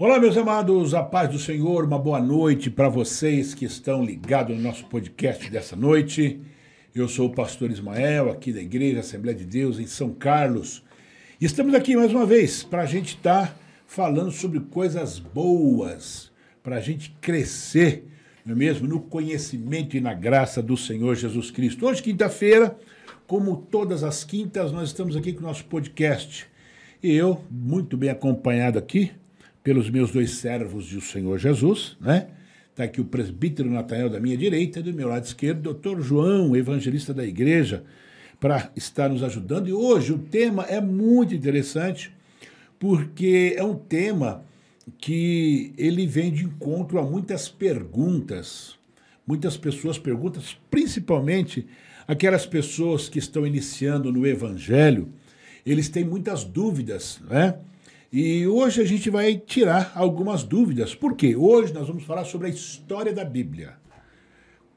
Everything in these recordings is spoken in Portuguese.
Olá, meus amados, a paz do Senhor, uma boa noite para vocês que estão ligados no nosso podcast dessa noite. Eu sou o pastor Ismael, aqui da Igreja Assembleia de Deus, em São Carlos. E estamos aqui mais uma vez para a gente estar tá falando sobre coisas boas, para a gente crescer, não é mesmo? No conhecimento e na graça do Senhor Jesus Cristo. Hoje, quinta-feira, como todas as quintas, nós estamos aqui com o nosso podcast. E eu, muito bem acompanhado aqui, pelos meus dois servos do Senhor Jesus, né? Está aqui o presbítero Natanael da minha direita, do meu lado esquerdo, doutor João, evangelista da igreja, para estar nos ajudando. E hoje o tema é muito interessante, porque é um tema que ele vem de encontro a muitas perguntas. Muitas pessoas perguntam, principalmente aquelas pessoas que estão iniciando no evangelho, eles têm muitas dúvidas, né? E hoje a gente vai tirar algumas dúvidas. Por quê? Hoje nós vamos falar sobre a história da Bíblia.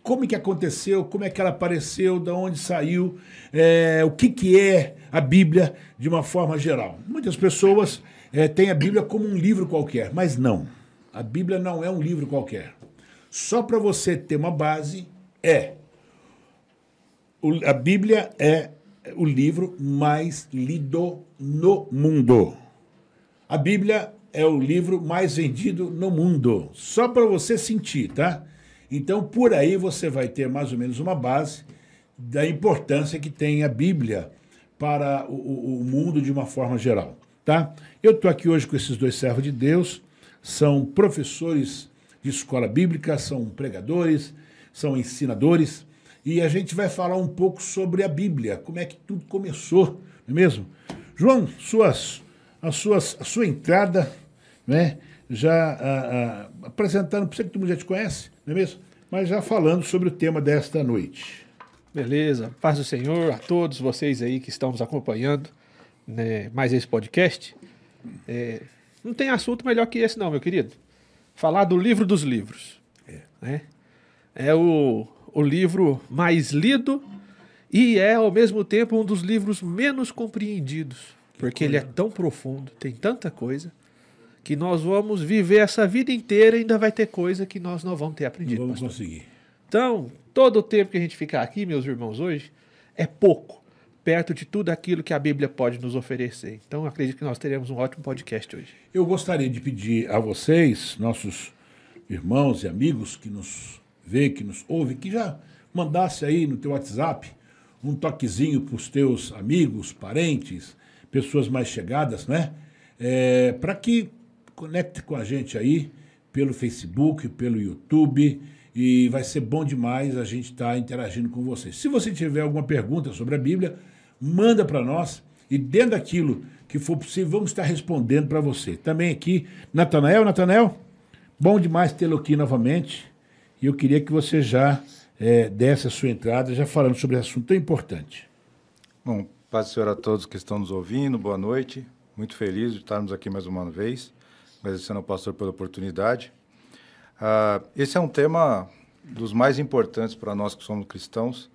Como que aconteceu, como é que ela apareceu, de onde saiu, é, o que, que é a Bíblia de uma forma geral. Muitas pessoas é, têm a Bíblia como um livro qualquer, mas não. A Bíblia não é um livro qualquer. Só para você ter uma base, é. O, a Bíblia é o livro mais lido no mundo. A Bíblia é o livro mais vendido no mundo. Só para você sentir, tá? Então, por aí você vai ter mais ou menos uma base da importância que tem a Bíblia para o, o mundo de uma forma geral, tá? Eu estou aqui hoje com esses dois servos de Deus, são professores de escola bíblica, são pregadores, são ensinadores, e a gente vai falar um pouco sobre a Bíblia, como é que tudo começou, não é mesmo? João, suas a, suas, a sua entrada, né? já a, a, apresentando, por que todo mundo já te conhece, não é mesmo? Mas já falando sobre o tema desta noite. Beleza, paz do Senhor a todos vocês aí que estão nos acompanhando, né, mais esse podcast. É, não tem assunto melhor que esse, não, meu querido. Falar do livro dos livros. É, né? é o, o livro mais lido e é, ao mesmo tempo, um dos livros menos compreendidos porque ele é tão profundo, tem tanta coisa, que nós vamos viver essa vida inteira e ainda vai ter coisa que nós não vamos ter aprendido. Não vamos pastor. conseguir. Então, todo o tempo que a gente ficar aqui, meus irmãos, hoje, é pouco, perto de tudo aquilo que a Bíblia pode nos oferecer. Então, acredito que nós teremos um ótimo podcast hoje. Eu gostaria de pedir a vocês, nossos irmãos e amigos que nos vê, que nos ouve, que já mandasse aí no teu WhatsApp um toquezinho para os teus amigos, parentes, pessoas mais chegadas, né? É, para que conecte com a gente aí pelo Facebook, pelo YouTube e vai ser bom demais a gente estar tá interagindo com vocês. Se você tiver alguma pergunta sobre a Bíblia, manda para nós e dentro daquilo que for possível, vamos estar respondendo para você. Também aqui, Natanael, Natanael, bom demais tê-lo aqui novamente e eu queria que você já é, desse a sua entrada, já falando sobre esse assunto tão importante. Bom, Paz do Senhor a todos que estão nos ouvindo, boa noite. Muito feliz de estarmos aqui mais uma vez, agradecendo ao pastor pela oportunidade. Uh, esse é um tema dos mais importantes para nós que somos cristãos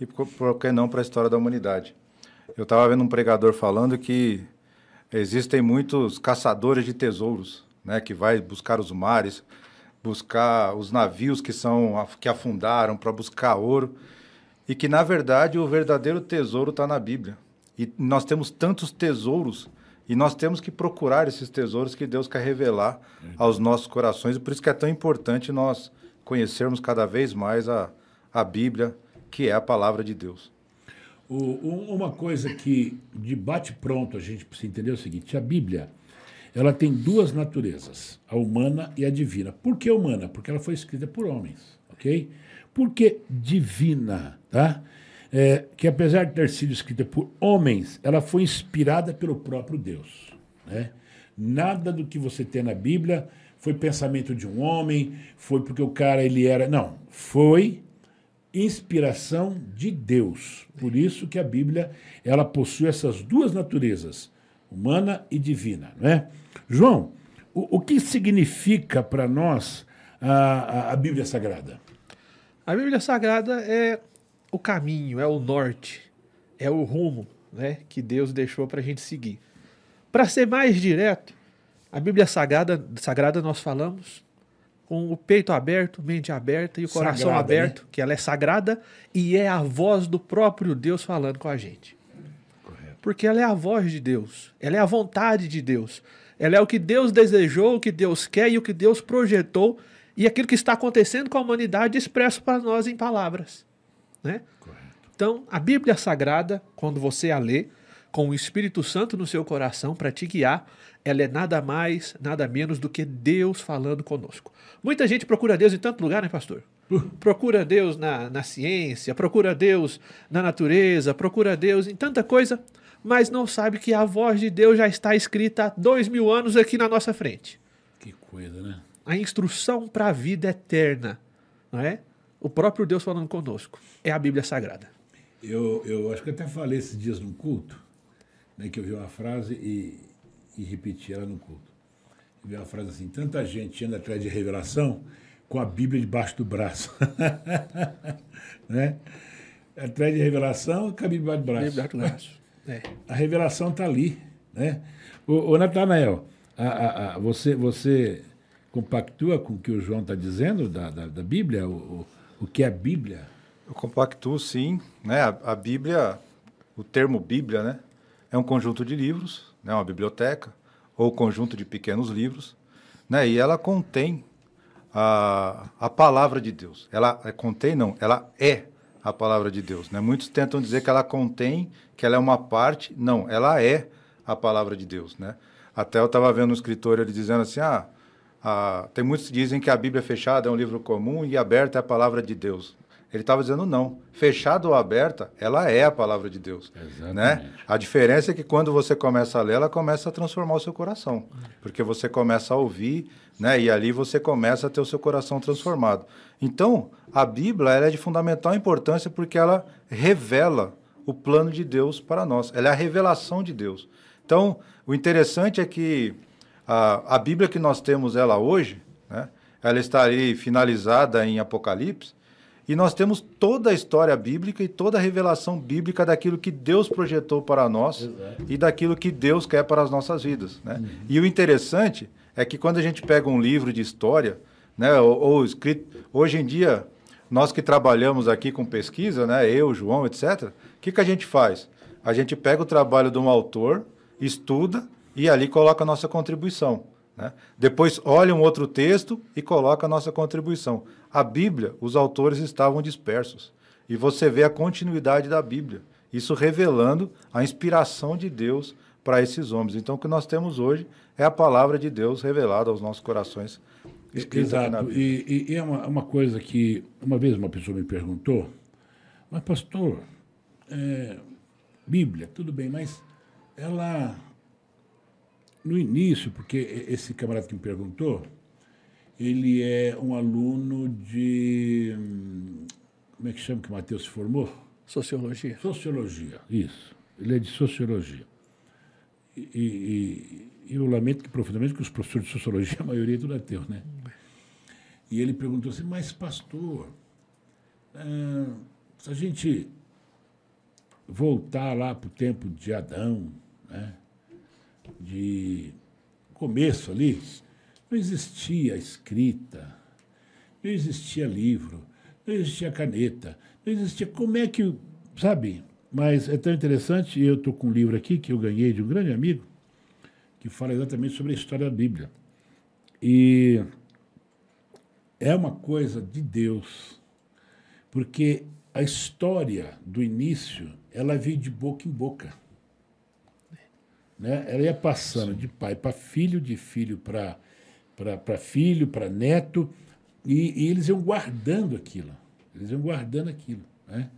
e, por que não, para a história da humanidade. Eu estava vendo um pregador falando que existem muitos caçadores de tesouros, né, que vai buscar os mares, buscar os navios que são que afundaram para buscar ouro e que, na verdade, o verdadeiro tesouro está na Bíblia. E nós temos tantos tesouros e nós temos que procurar esses tesouros que Deus quer revelar aos nossos corações. E por isso que é tão importante nós conhecermos cada vez mais a, a Bíblia, que é a palavra de Deus. O, uma coisa que de bate pronto a gente precisa entender é o seguinte: a Bíblia ela tem duas naturezas, a humana e a divina. Por que humana? Porque ela foi escrita por homens, ok? Por que divina? Tá? É, que apesar de ter sido escrita por homens, ela foi inspirada pelo próprio Deus. Né? Nada do que você tem na Bíblia foi pensamento de um homem, foi porque o cara ele era. Não, foi inspiração de Deus. Por isso que a Bíblia ela possui essas duas naturezas, humana e divina. Né? João, o, o que significa para nós a, a, a Bíblia Sagrada? A Bíblia Sagrada é o caminho, é o norte, é o rumo né, que Deus deixou para a gente seguir. Para ser mais direto, A Bíblia Sagrada, Sagrada nós falamos com o peito aberto, mente aberta e o coração Sagrada, aberto, né? que ela é sagrada e é a voz do próprio Deus falando com a gente. Correto. Porque ela é a voz de Deus, ela é a vontade de Deus, ela é o que Deus desejou, o que Deus quer e o que Deus projetou e aquilo que está acontecendo com a humanidade expresso para nós em palavras. Né? Correto. Então, a Bíblia Sagrada, quando você a lê, com o Espírito Santo no seu coração para te guiar, ela é nada mais, nada menos do que Deus falando conosco. Muita gente procura Deus em tanto lugar, né, pastor? Procura Deus na, na ciência, procura Deus na natureza, procura Deus em tanta coisa, mas não sabe que a voz de Deus já está escrita há dois mil anos aqui na nossa frente. Que coisa, né? A instrução para a vida eterna, não é? O próprio Deus falando conosco. É a Bíblia Sagrada. Eu, eu acho que até falei esses dias num culto, né, que eu vi uma frase e, e repeti ela no culto. Eu vi uma frase assim, tanta gente anda atrás de revelação com a Bíblia debaixo do braço. né? Atrás de revelação com a Bíblia debaixo do braço. Bíblia do braço. É. A revelação está ali. Né? Ô, ô Natanael, a, a, a, você, você compactua com o que o João está dizendo da, da, da Bíblia? O, o, o que é a Bíblia? Eu compactuo, sim. Né? A, a Bíblia, o termo Bíblia, né? é um conjunto de livros, né? uma biblioteca, ou conjunto de pequenos livros, né? e ela contém a, a palavra de Deus. Ela é, contém, não, ela é a palavra de Deus. Né? Muitos tentam dizer que ela contém, que ela é uma parte. Não, ela é a palavra de Deus. Né? Até eu estava vendo um escritor ele dizendo assim, ah, ah, tem muitos que dizem que a Bíblia fechada é um livro comum e aberta é a palavra de Deus. Ele estava dizendo não. Fechada ou aberta, ela é a palavra de Deus. Exatamente. Né? A diferença é que quando você começa a ler, ela começa a transformar o seu coração. Porque você começa a ouvir, né? e ali você começa a ter o seu coração transformado. Então, a Bíblia ela é de fundamental importância porque ela revela o plano de Deus para nós. Ela é a revelação de Deus. Então, o interessante é que a, a Bíblia que nós temos ela hoje, né? ela está ali finalizada em Apocalipse, e nós temos toda a história bíblica e toda a revelação bíblica daquilo que Deus projetou para nós Exato. e daquilo que Deus quer para as nossas vidas. Né? E o interessante é que quando a gente pega um livro de história, né, ou, ou escrito, hoje em dia, nós que trabalhamos aqui com pesquisa, né, eu, João, etc., o que, que a gente faz? A gente pega o trabalho de um autor, estuda e ali coloca a nossa contribuição. Né? Depois olha um outro texto e coloca a nossa contribuição. A Bíblia, os autores estavam dispersos. E você vê a continuidade da Bíblia. Isso revelando a inspiração de Deus para esses homens. Então, o que nós temos hoje é a palavra de Deus revelada aos nossos corações. Exato. E, e- e é uma, uma coisa que uma vez uma pessoa me perguntou, mas pastor, é, Bíblia, tudo bem, mas ela no início, porque esse camarada que me perguntou, ele é um aluno de como é que chama que o Matheus se formou? Sociologia. Sociologia, isso. Ele é de sociologia. E, e- e- e eu lamento que profundamente que os professores de sociologia, a maioria é tudo ateu, né? E ele perguntou assim, mas pastor, ah, se a gente voltar lá para o tempo de Adão, né? De começo ali, não existia escrita, não existia livro, não existia caneta, não existia. Como é que. Sabe? Mas é tão interessante, eu estou com um livro aqui que eu ganhei de um grande amigo, que fala exatamente sobre a história da Bíblia. E é uma coisa de Deus, porque a história do início, ela veio de boca em boca. Né? Ela ia passando de pai para filho, de filho para filho, para neto, e, e eles iam guardando aquilo. Eles iam guardando aquilo. Né?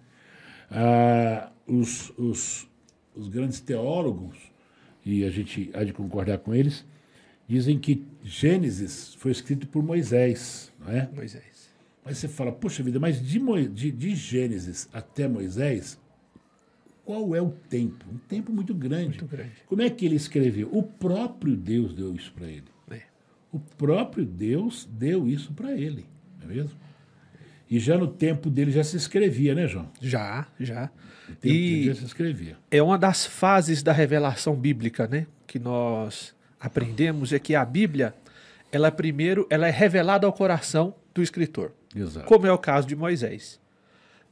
Ah, os, os, os grandes teólogos, e a gente há de concordar com eles, dizem que Gênesis foi escrito por Moisés. Não é? Moisés. Mas você fala, poxa vida, mas de, de, de Gênesis até Moisés, qual é o tempo? Um tempo muito grande. Muito grande. Como é que ele escreveu? O próprio Deus deu isso para ele. É. O próprio Deus deu isso para ele, não é mesmo? E já no tempo dele já se escrevia, né, João? Já, já. No tempo dele E já se escrevia. é uma das fases da revelação bíblica, né? Que nós aprendemos é que a Bíblia, ela primeiro, ela é revelada ao coração do escritor, Exato. como é o caso de Moisés.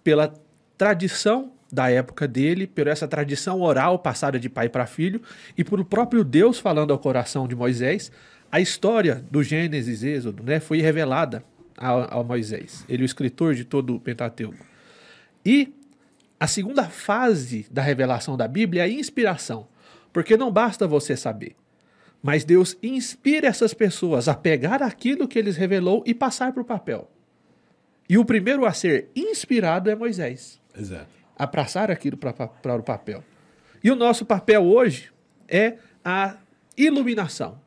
Pela tradição da época dele, por essa tradição oral passada de pai para filho e por o próprio Deus falando ao coração de Moisés, a história do Gênesis, Êxodo, né, foi revelada a, Moisés, ele o escritor de todo o Pentateuco. E a segunda fase da revelação da Bíblia é a inspiração, porque não basta você saber, mas Deus inspira essas pessoas a pegar aquilo que eles revelou e passar para o papel. E o primeiro a ser inspirado é Moisés Exato. A passar aquilo para o papel. E o nosso papel hoje é a iluminação.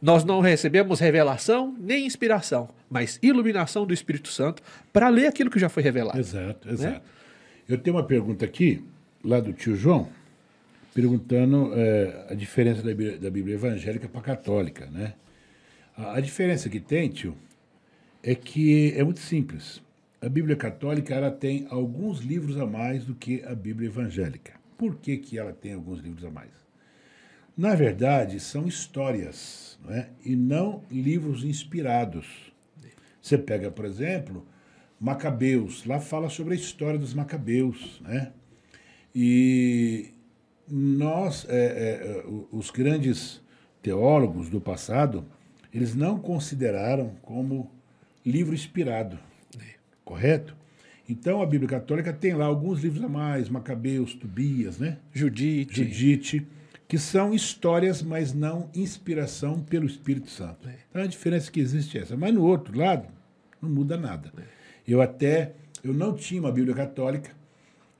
Nós não recebemos revelação nem inspiração, mas iluminação do Espírito Santo para ler aquilo que já foi revelado. Exato, exato. Eu tenho uma pergunta aqui, lá do tio João, perguntando é, a diferença da Bíblia, da Bíblia evangélica para a católica, né? A, a diferença que tem, tio, é que é muito simples. A Bíblia católica ela tem alguns livros a mais do que a Bíblia evangélica. Por que, que ela tem alguns livros a mais? Na verdade, são histórias, não é? e não livros inspirados. Você pega, por exemplo, Macabeus, lá fala sobre a história dos Macabeus, né? E nós, é, é, os grandes teólogos do passado, eles não consideraram como livro inspirado, correto? Então a Bíblia Católica tem lá alguns livros a mais, Macabeus, Tobias, né? Judite. Judite, que são histórias, mas não inspiração pelo Espírito Santo. Então a diferença que existe é essa. Mas no outro lado, não muda nada. Eu até, eu não tinha uma Bíblia Católica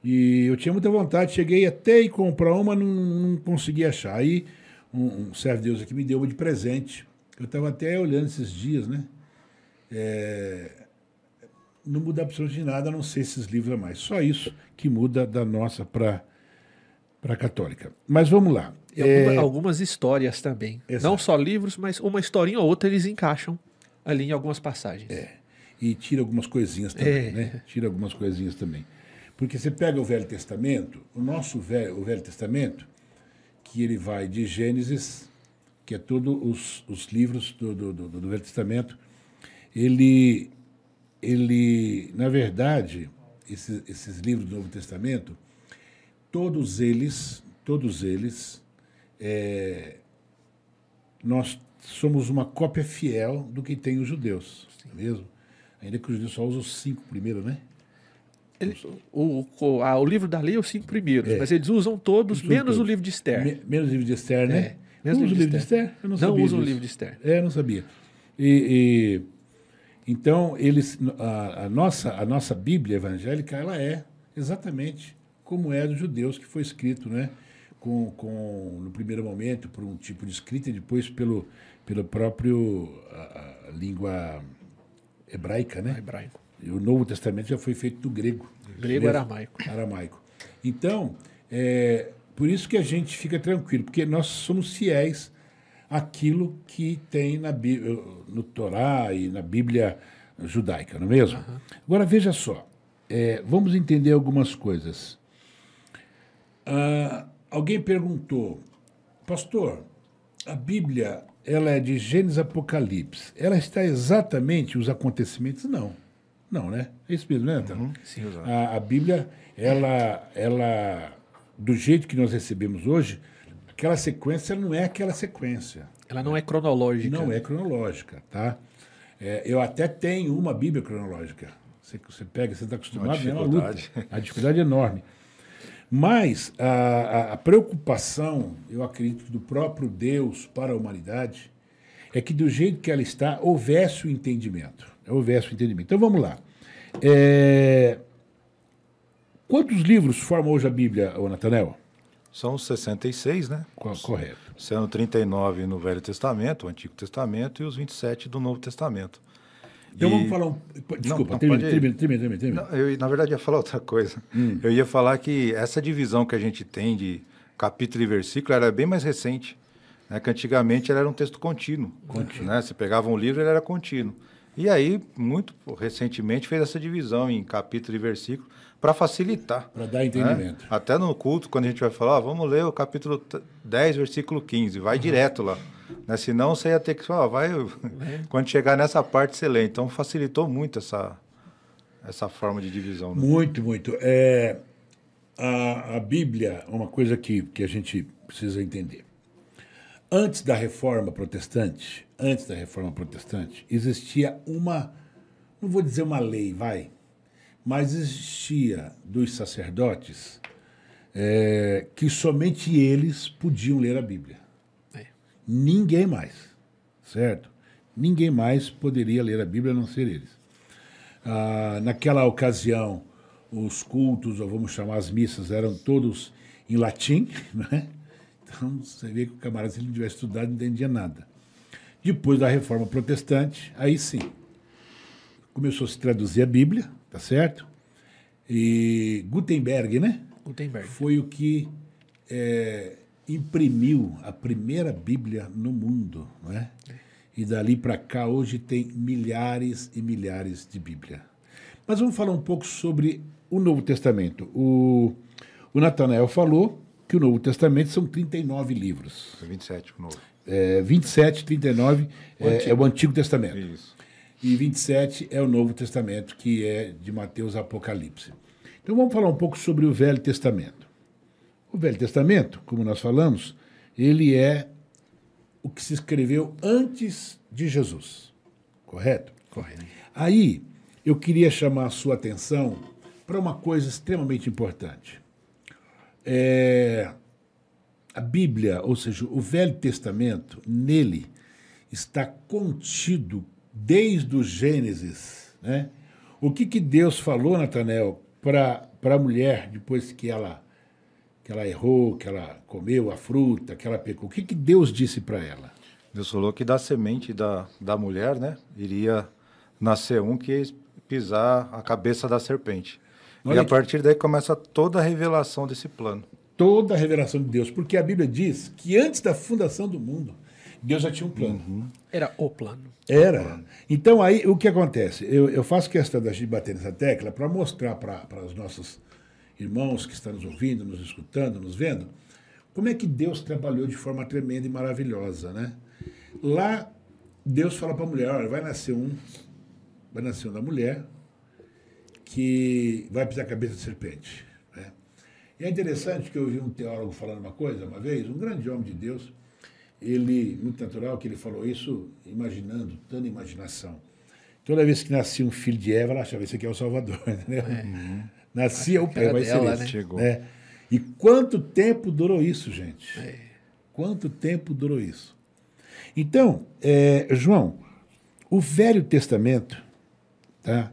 e eu tinha muita vontade, cheguei até ir comprar uma, não, não consegui achar. Aí um, um servo de Deus aqui me deu uma de presente. Eu estava até olhando esses dias, né? É, não muda absolutamente nada, a não ser esses livros a mais. Só isso que muda da nossa para a católica. Mas vamos lá. Alguma- É, algumas histórias também. Exato. Não só livros, mas uma historinha ou outra eles encaixam ali em algumas passagens. e tira algumas coisinhas também, É. né? Tira algumas coisinhas também. Porque você pega o Velho Testamento, o nosso velho, o Velho Testamento, que ele vai de Gênesis, que é todos os, os livros do, do, do, do Velho Testamento, ele, ele na verdade, esses, esses livros do Novo Testamento, todos eles, todos eles, é, nós somos uma cópia fiel do que tem os judeus, é mesmo? Ainda que os judeus só usam os cinco primeiros, né? Ele- o, o, ah, o livro da lei é os cinco primeiros, mas eles usam todos, menos o todos. livro de Esther. Me- menos o livro de Esther, né? É, menos Usa o o livro de Esther? Eu não, Não sabia usam o livro de Esther. É, eu não sabia. E- então eles, a, a nossa, a nossa Bíblia evangélica, ela é exatamente como é dos judeus que foi escrito, né? Com, com no primeiro momento por um tipo de escrita e depois pelo pelo próprio a, a língua hebraica, né? Hebraico. O Novo Testamento já foi feito do grego. Grego mesmo? aramaico. Aramaico. Então, é, por isso que a gente fica tranquilo, porque nós somos fiéis àquilo que tem na, no Torá e na Bíblia judaica, não é mesmo? Agora, veja só, é, vamos entender algumas coisas. Ah, alguém perguntou, pastor, a Bíblia ela é de Gênesis Apocalipse. Ela está exatamente os acontecimentos? Não. Não, né? É isso mesmo, né, Antônio? Sim, exato. A, a Bíblia, ela, ela, do jeito que nós recebemos hoje, aquela sequência não é aquela sequência. Ela não é cronológica. Não é cronológica, tá? É, eu até tenho uma Bíblia cronológica. Você, você pega, você está acostumado, é uma luta. dificuldade. A dificuldade é enorme. Mas a, a- preocupação, eu acredito, do próprio Deus para a humanidade é que do jeito que ela está, houvesse o entendimento. Houvesse o entendimento. Então vamos lá. É, Quantos livros formam hoje a Bíblia, Natanel? São os 66, né? Co- Correto. Sendo 39 no Velho Testamento, o Antigo Testamento, e os 27 do Novo Testamento. Então E- vamos falar um. Desculpa, não, termina, termina, termina, termina, termina. Não, eu, na verdade, ia falar outra coisa. Hum. Eu ia falar que essa divisão que a gente tem de capítulo e versículo era bem mais recente. Né? Que antigamente era um texto contínuo. Né? Você pegava um livro ele era contínuo. E aí, muito recentemente, fez essa divisão em capítulo e versículo para facilitar. Para dar entendimento. né? Até no culto, quando a gente vai falar, ó, vamos ler o capítulo t- 10, versículo 15, vai direto lá. Né? Senão você ia ter que falar, vai, quando chegar nessa parte você lê. Então facilitou muito essa, essa forma de divisão. Né? Muito, muito. É, a, a Bíblia uma coisa que, que a gente precisa entender. Antes da reforma protestante, antes da reforma protestante, existia uma, não vou dizer uma lei, vai, mas existia dos sacerdotes é, que somente eles podiam ler a Bíblia. É. Ninguém mais, certo? Ninguém mais poderia ler a Bíblia a não ser eles. Ah, naquela ocasião, os cultos, ou vamos chamar as missas, eram todos em latim, né? Então, você vê que o camarada, se ele não tivesse estudado, não entendia nada. Depois da reforma protestante, aí sim, começou a se traduzir a Bíblia, tá certo? E Gutenberg, né? Gutenberg. Foi o que é, imprimiu a primeira Bíblia no mundo, não é? E dali para cá, hoje tem milhares e milhares de Bíblia. Mas vamos falar um pouco sobre o Novo Testamento. O, o Natanael falou que o Novo Testamento são 39 livros. 27 o Novo. É, 27, 39 o é, é, o Antigo Testamento. Isso. E 27 é o Novo Testamento, que é de Mateus Apocalipse. Então vamos falar um pouco sobre o Velho Testamento. O Velho Testamento, como nós falamos, ele é o que se escreveu antes de Jesus. Correto? Correto. Aí eu queria chamar a sua atenção para uma coisa extremamente importante. É, a Bíblia, ou seja, o Velho Testamento, nele está contido desde o Gênesis. Né? O que, que Deus falou, Natanel, para a mulher depois que ela que ela errou, que ela comeu a fruta, que ela pecou? O que, que Deus disse para ela? Deus falou que da semente da, da mulher, né, iria nascer um que ia pisar a cabeça da serpente. Olha e a partir daí começa toda a revelação desse plano. Toda a revelação de Deus, porque a Bíblia diz que antes da fundação do mundo, Deus já tinha um plano. Uhum. Era o plano. Era. Então aí o que acontece? Eu, eu faço questão da gente bater nessa tecla para mostrar para os nossos irmãos que estão nos ouvindo, nos escutando, nos vendo, como é que Deus trabalhou de forma tremenda e maravilhosa, né? Lá Deus fala para a mulher, olha, vai nascer um, vai nascer um da mulher que vai pisar a cabeça de serpente. Né? E é interessante que eu ouvi um teólogo falando uma coisa uma vez, um grande homem de Deus, ele, muito natural que ele falou isso imaginando, dando imaginação. Toda vez que nascia um filho de Eva, ela achava, esse aqui é o Salvador, entendeu? É. Uhum. Nascia o pé, vai dela, ser esse. Né? Chegou. Né? E quanto tempo durou isso, gente? É. Quanto tempo durou isso? Então, é, João, o Velho Testamento, tá?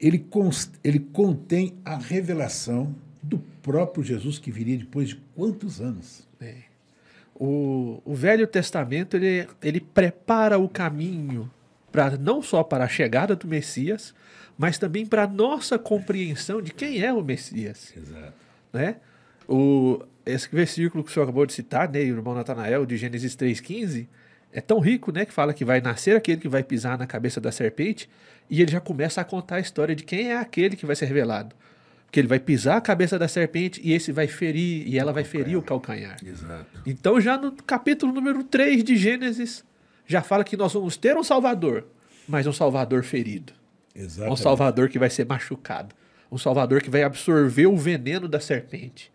ele, const, ele contém a revelação do próprio Jesus que viria depois de quantos anos? É. O, o Velho Testamento ele, ele prepara o caminho para não só para a chegada do Messias, mas também para a nossa compreensão de quem é o Messias. Exato. Né? O, esse versículo que o senhor acabou de citar, né, irmão Natanael, de Gênesis 3,15, é tão rico né, que fala que vai nascer aquele que vai pisar na cabeça da serpente, e ele já começa a contar a história de quem é aquele que vai ser revelado que ele vai pisar a cabeça da serpente e esse vai ferir, e ela vai ferir o calcanhar. Exato. Então, já no capítulo número 3 de Gênesis, já fala que nós vamos ter um Salvador, mas um Salvador ferido. Exatamente. Um Salvador que vai ser machucado. Um Salvador que vai absorver o veneno da serpente.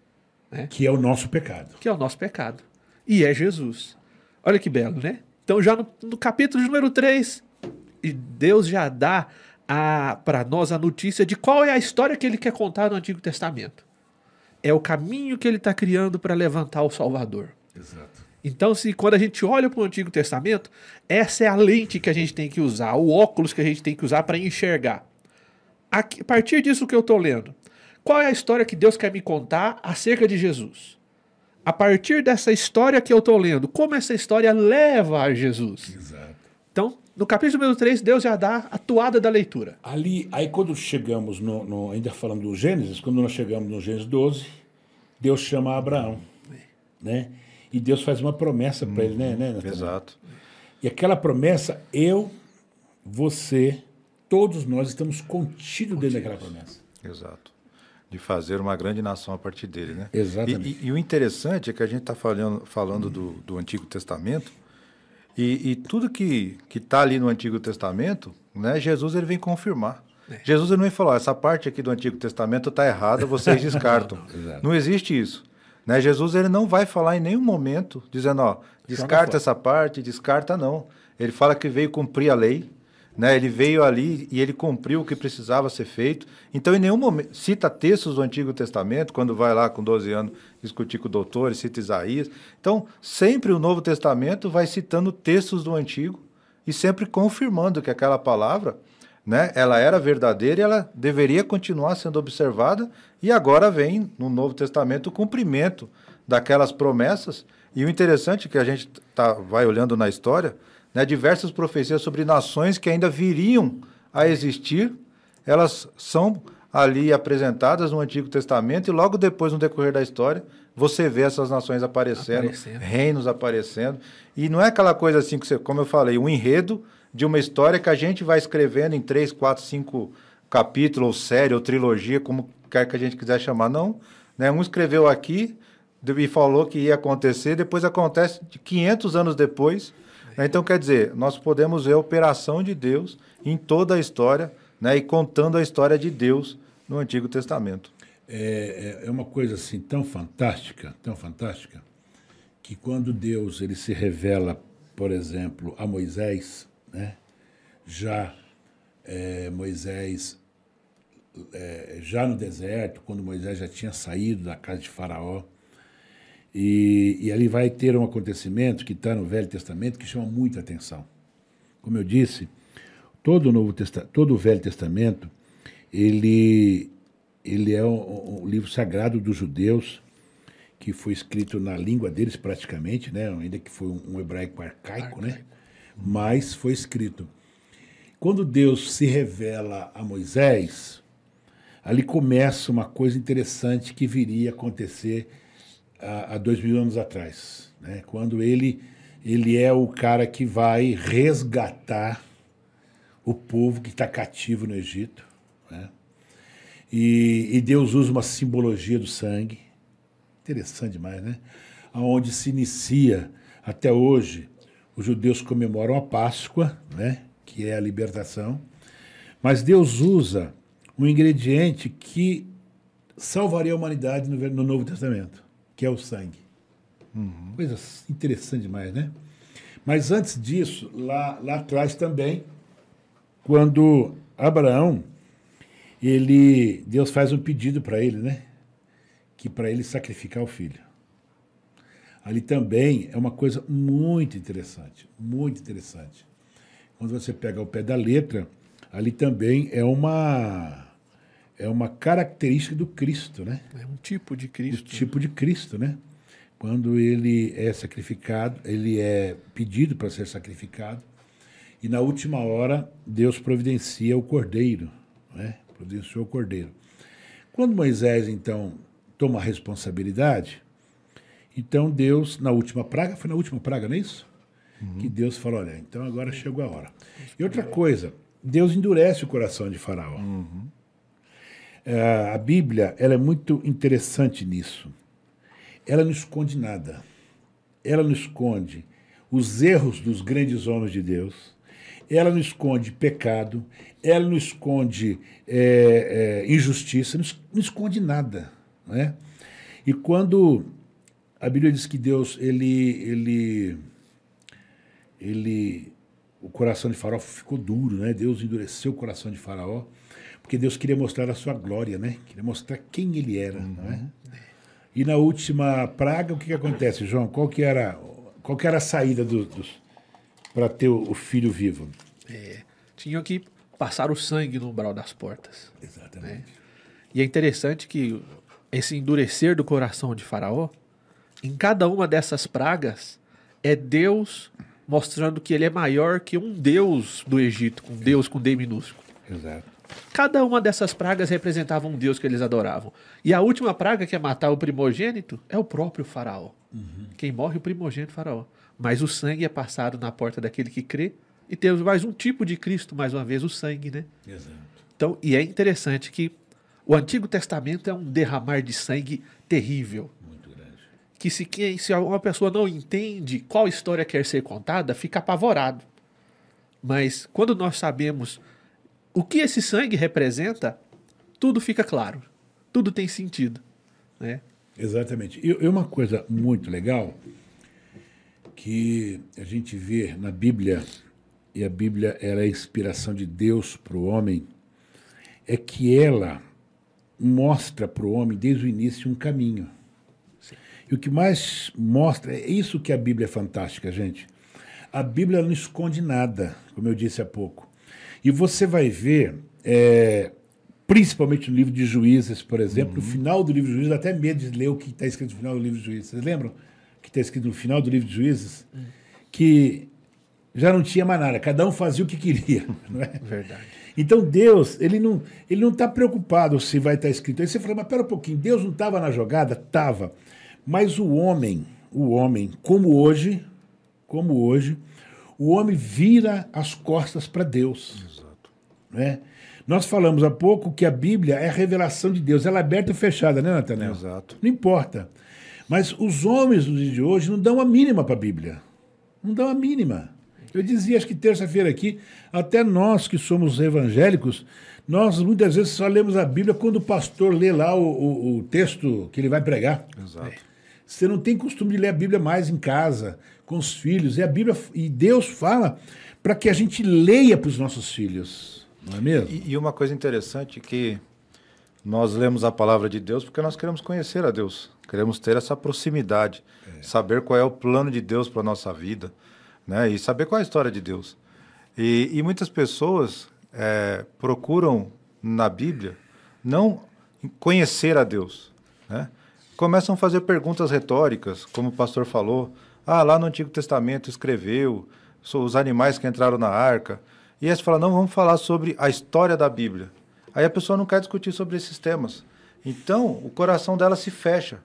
Né? Que é o nosso pecado. Que é o nosso pecado. E é Jesus. Olha que belo, né? Então, já no, no capítulo número 3, Deus já dá para nós a notícia de qual é a história que ele quer contar no Antigo Testamento. É o caminho que ele está criando para levantar o Salvador. Exato. Então, se quando a gente olha para o Antigo Testamento, essa é a lente que a gente tem que usar, o óculos que a gente tem que usar para enxergar. a partir disso que eu estou lendo, qual é a história que Deus quer me contar acerca de Jesus? A partir dessa história que eu estou lendo, como essa história leva a Jesus? Exato. Então, no capítulo número 3, Deus já dá a toada da leitura. Ali, aí quando chegamos, no, no, ainda falando do Gênesis, quando nós chegamos no Gênesis 12, Deus chama Abraão. É. Né? E Deus faz uma promessa para ele, né, né Exato. E aquela promessa, eu, você, todos nós estamos contidos dentro daquela promessa. Exato. De fazer uma grande nação a partir dele, né? Exatamente. E, e, e o interessante é que a gente está falando, falando do, do Antigo Testamento, E, e tudo que está ali no Antigo Testamento, né, Jesus ele vem confirmar. É. Jesus ele não vem falar, essa parte aqui do Antigo Testamento está errada, vocês descartam. não, não existe isso. Né? Jesus ele não vai falar em nenhum momento dizendo, ó, descarta essa parte, descarta não. Ele fala que veio cumprir a lei, né? Ele veio ali e ele cumpriu o que precisava ser feito. Então, em nenhum momento, cita textos do Antigo Testamento, quando vai lá com 12 anos discutir com o doutor, cita Isaías. Então, sempre o Novo Testamento vai citando textos do Antigo e sempre confirmando que aquela palavra, né, ela era verdadeira e ela deveria continuar sendo observada. E agora vem no Novo Testamento o cumprimento daquelas promessas. E o interessante é que a gente tá, vai olhando na história, né, diversas profecias sobre nações que ainda viriam a existir, elas são ali apresentadas no Antigo Testamento e logo depois, no decorrer da história, você vê essas nações aparecendo, aparecendo, reinos aparecendo. E não é aquela coisa assim que você, como eu falei, um enredo de uma história que a gente vai escrevendo em três, quatro, cinco capítulos, ou série, ou trilogia, como quer que a gente quiser chamar. Não. Né? Um escreveu aqui e falou que ia acontecer, depois acontece 500 anos depois? Então, quer dizer, nós podemos ver a operação de Deus em toda a história né, e contando a história de Deus no Antigo Testamento. É, é, é uma coisa assim tão fantástica, tão fantástica, que quando Deus ele se revela, por exemplo, a Moisés, né, já é, Moisés, é, já no deserto, quando Moisés já tinha saído da casa de Faraó, e, e ali vai ter um acontecimento que está no Velho Testamento que chama muita atenção. Como eu disse, todo o, Novo Testa todo o Velho Testamento ele, ele é um, um livro sagrado dos judeus que foi escrito na língua deles praticamente, né? ainda que foi um, hebraico arcaico, né? mas foi escrito. Quando Deus se revela a Moisés, ali começa uma coisa interessante que viria a acontecer há, dois mil anos atrás, né? quando ele, ele é o cara que vai resgatar o povo que está cativo no Egito. Né? E, e, Deus usa uma simbologia do sangue, interessante demais, né? Onde se inicia, até hoje, os judeus comemoram a Páscoa, né? que é a libertação, mas Deus usa um ingrediente que salvaria a humanidade no, no Novo Testamento que é o sangue. Uhum. Coisa interessante demais, né? Mas antes disso, lá, lá atrás também, quando Abraão, ele, Deus faz um pedido para ele, né? Que para ele sacrificar o filho. Ali também é uma coisa muito interessante, muito interessante. Quando você pega o pé da letra, ali também é uma é uma característica do Cristo, né? É um tipo de Cristo. O tipo de Cristo, né? Quando ele é sacrificado, ele é pedido para ser sacrificado, e na última hora Deus providencia o cordeiro, né? Providenciou o cordeiro. Quando Moisés então toma a responsabilidade, então Deus na última praga, foi na última praga, não é isso? Uhum. Que Deus falou, olha, então agora chegou a hora. E outra coisa, Deus endurece o coração de Faraó. Uhum. É, a Bíblia ela é muito interessante nisso. Ela não esconde nada. Ela não esconde os erros dos grandes homens de Deus. Ela não esconde pecado. Ela não esconde é, é, injustiça. Não, esconde nada. Não é? E quando a Bíblia diz que Deus ele ele ele o coração de Faraó ficou duro, né? Deus endureceu o coração de Faraó porque Deus queria mostrar a sua glória, né? Queria mostrar quem ele era, uhum. não é? E na última praga, o que, que acontece, João? Qual que era, qual que era a saída dos, dos para ter o, o, filho vivo? É, tinham que passar o sangue no umbral das portas. Exatamente. Né? E é interessante que esse endurecer do coração de Faraó, em cada uma dessas pragas, é Deus mostrando que ele é maior que um Deus do Egito, um Deus com D minúsculo. Exato. Cada uma dessas pragas representava um deus que eles adoravam. E a última praga, que é matar o primogênito, é o próprio faraó. Uhum. Quem morre é o primogênito faraó. Mas o sangue é passado na porta daquele que crê. E temos mais um tipo de Cristo, mais uma vez, o sangue, né? Exato. Então, e é interessante que o Antigo Testamento é um derramar de sangue terrível. Muito grande. que se, que se uma pessoa não entende qual história quer ser contada, fica apavorado. Mas quando nós sabemos o que esse sangue representa, tudo fica claro. Tudo tem sentido. Né? Exatamente. E, uma coisa muito legal que a gente vê na Bíblia, e a Bíblia era a inspiração de Deus para o homem, é que ela mostra para o homem desde o início um caminho. Sim. E o que mais mostra é isso que a Bíblia é fantástica, gente. A Bíblia não esconde nada, como eu disse há pouco. E você vai ver, é, principalmente no livro de Juízes, por exemplo, uhum. no final do livro de Juízes, até medo de ler o que está escrito no final do livro de Juízes. Vocês lembram? Que está escrito no final do livro de Juízes? Uhum. Que já não tinha mais nada, cada um fazia o que queria. Não é? Verdade. Então Deus, ele não ele não está preocupado se vai estar tá escrito. Aí você fala, mas pera um pouquinho, Deus não estava na jogada? Estava. Mas o homem, o homem, como hoje, como hoje, o homem vira as costas para Deus. Exato. Né? Nós falamos há pouco que a Bíblia é a revelação de Deus. Ela é aberta ou fechada, né, Natanel? Exato. Não importa. Mas os homens dos dias de hoje não dão a mínima para a Bíblia. Não dão a mínima. Eu dizia, acho que terça-feira aqui, até nós que somos evangélicos, nós muitas vezes só lemos a Bíblia quando o pastor lê lá o, o, o texto que ele vai pregar. Exato. Você não tem costume de ler a Bíblia mais em casa, com os filhos. E a Bíblia e Deus fala para que a gente leia para os nossos filhos, não é mesmo? E, e, uma coisa interessante que nós lemos a palavra de Deus porque nós queremos conhecer a Deus, queremos ter essa proximidade, é. saber qual é o plano de Deus para a nossa vida né? E saber qual é a história de Deus. E, e muitas pessoas é, procuram na Bíblia não conhecer a Deus, né? Começam a fazer perguntas retóricas, como o pastor falou. Ah, lá no Antigo Testamento escreveu os animais que entraram na arca. E aí você fala, não, vamos falar sobre a história da Bíblia. Aí a pessoa não quer discutir sobre esses temas. Então, o coração dela se fecha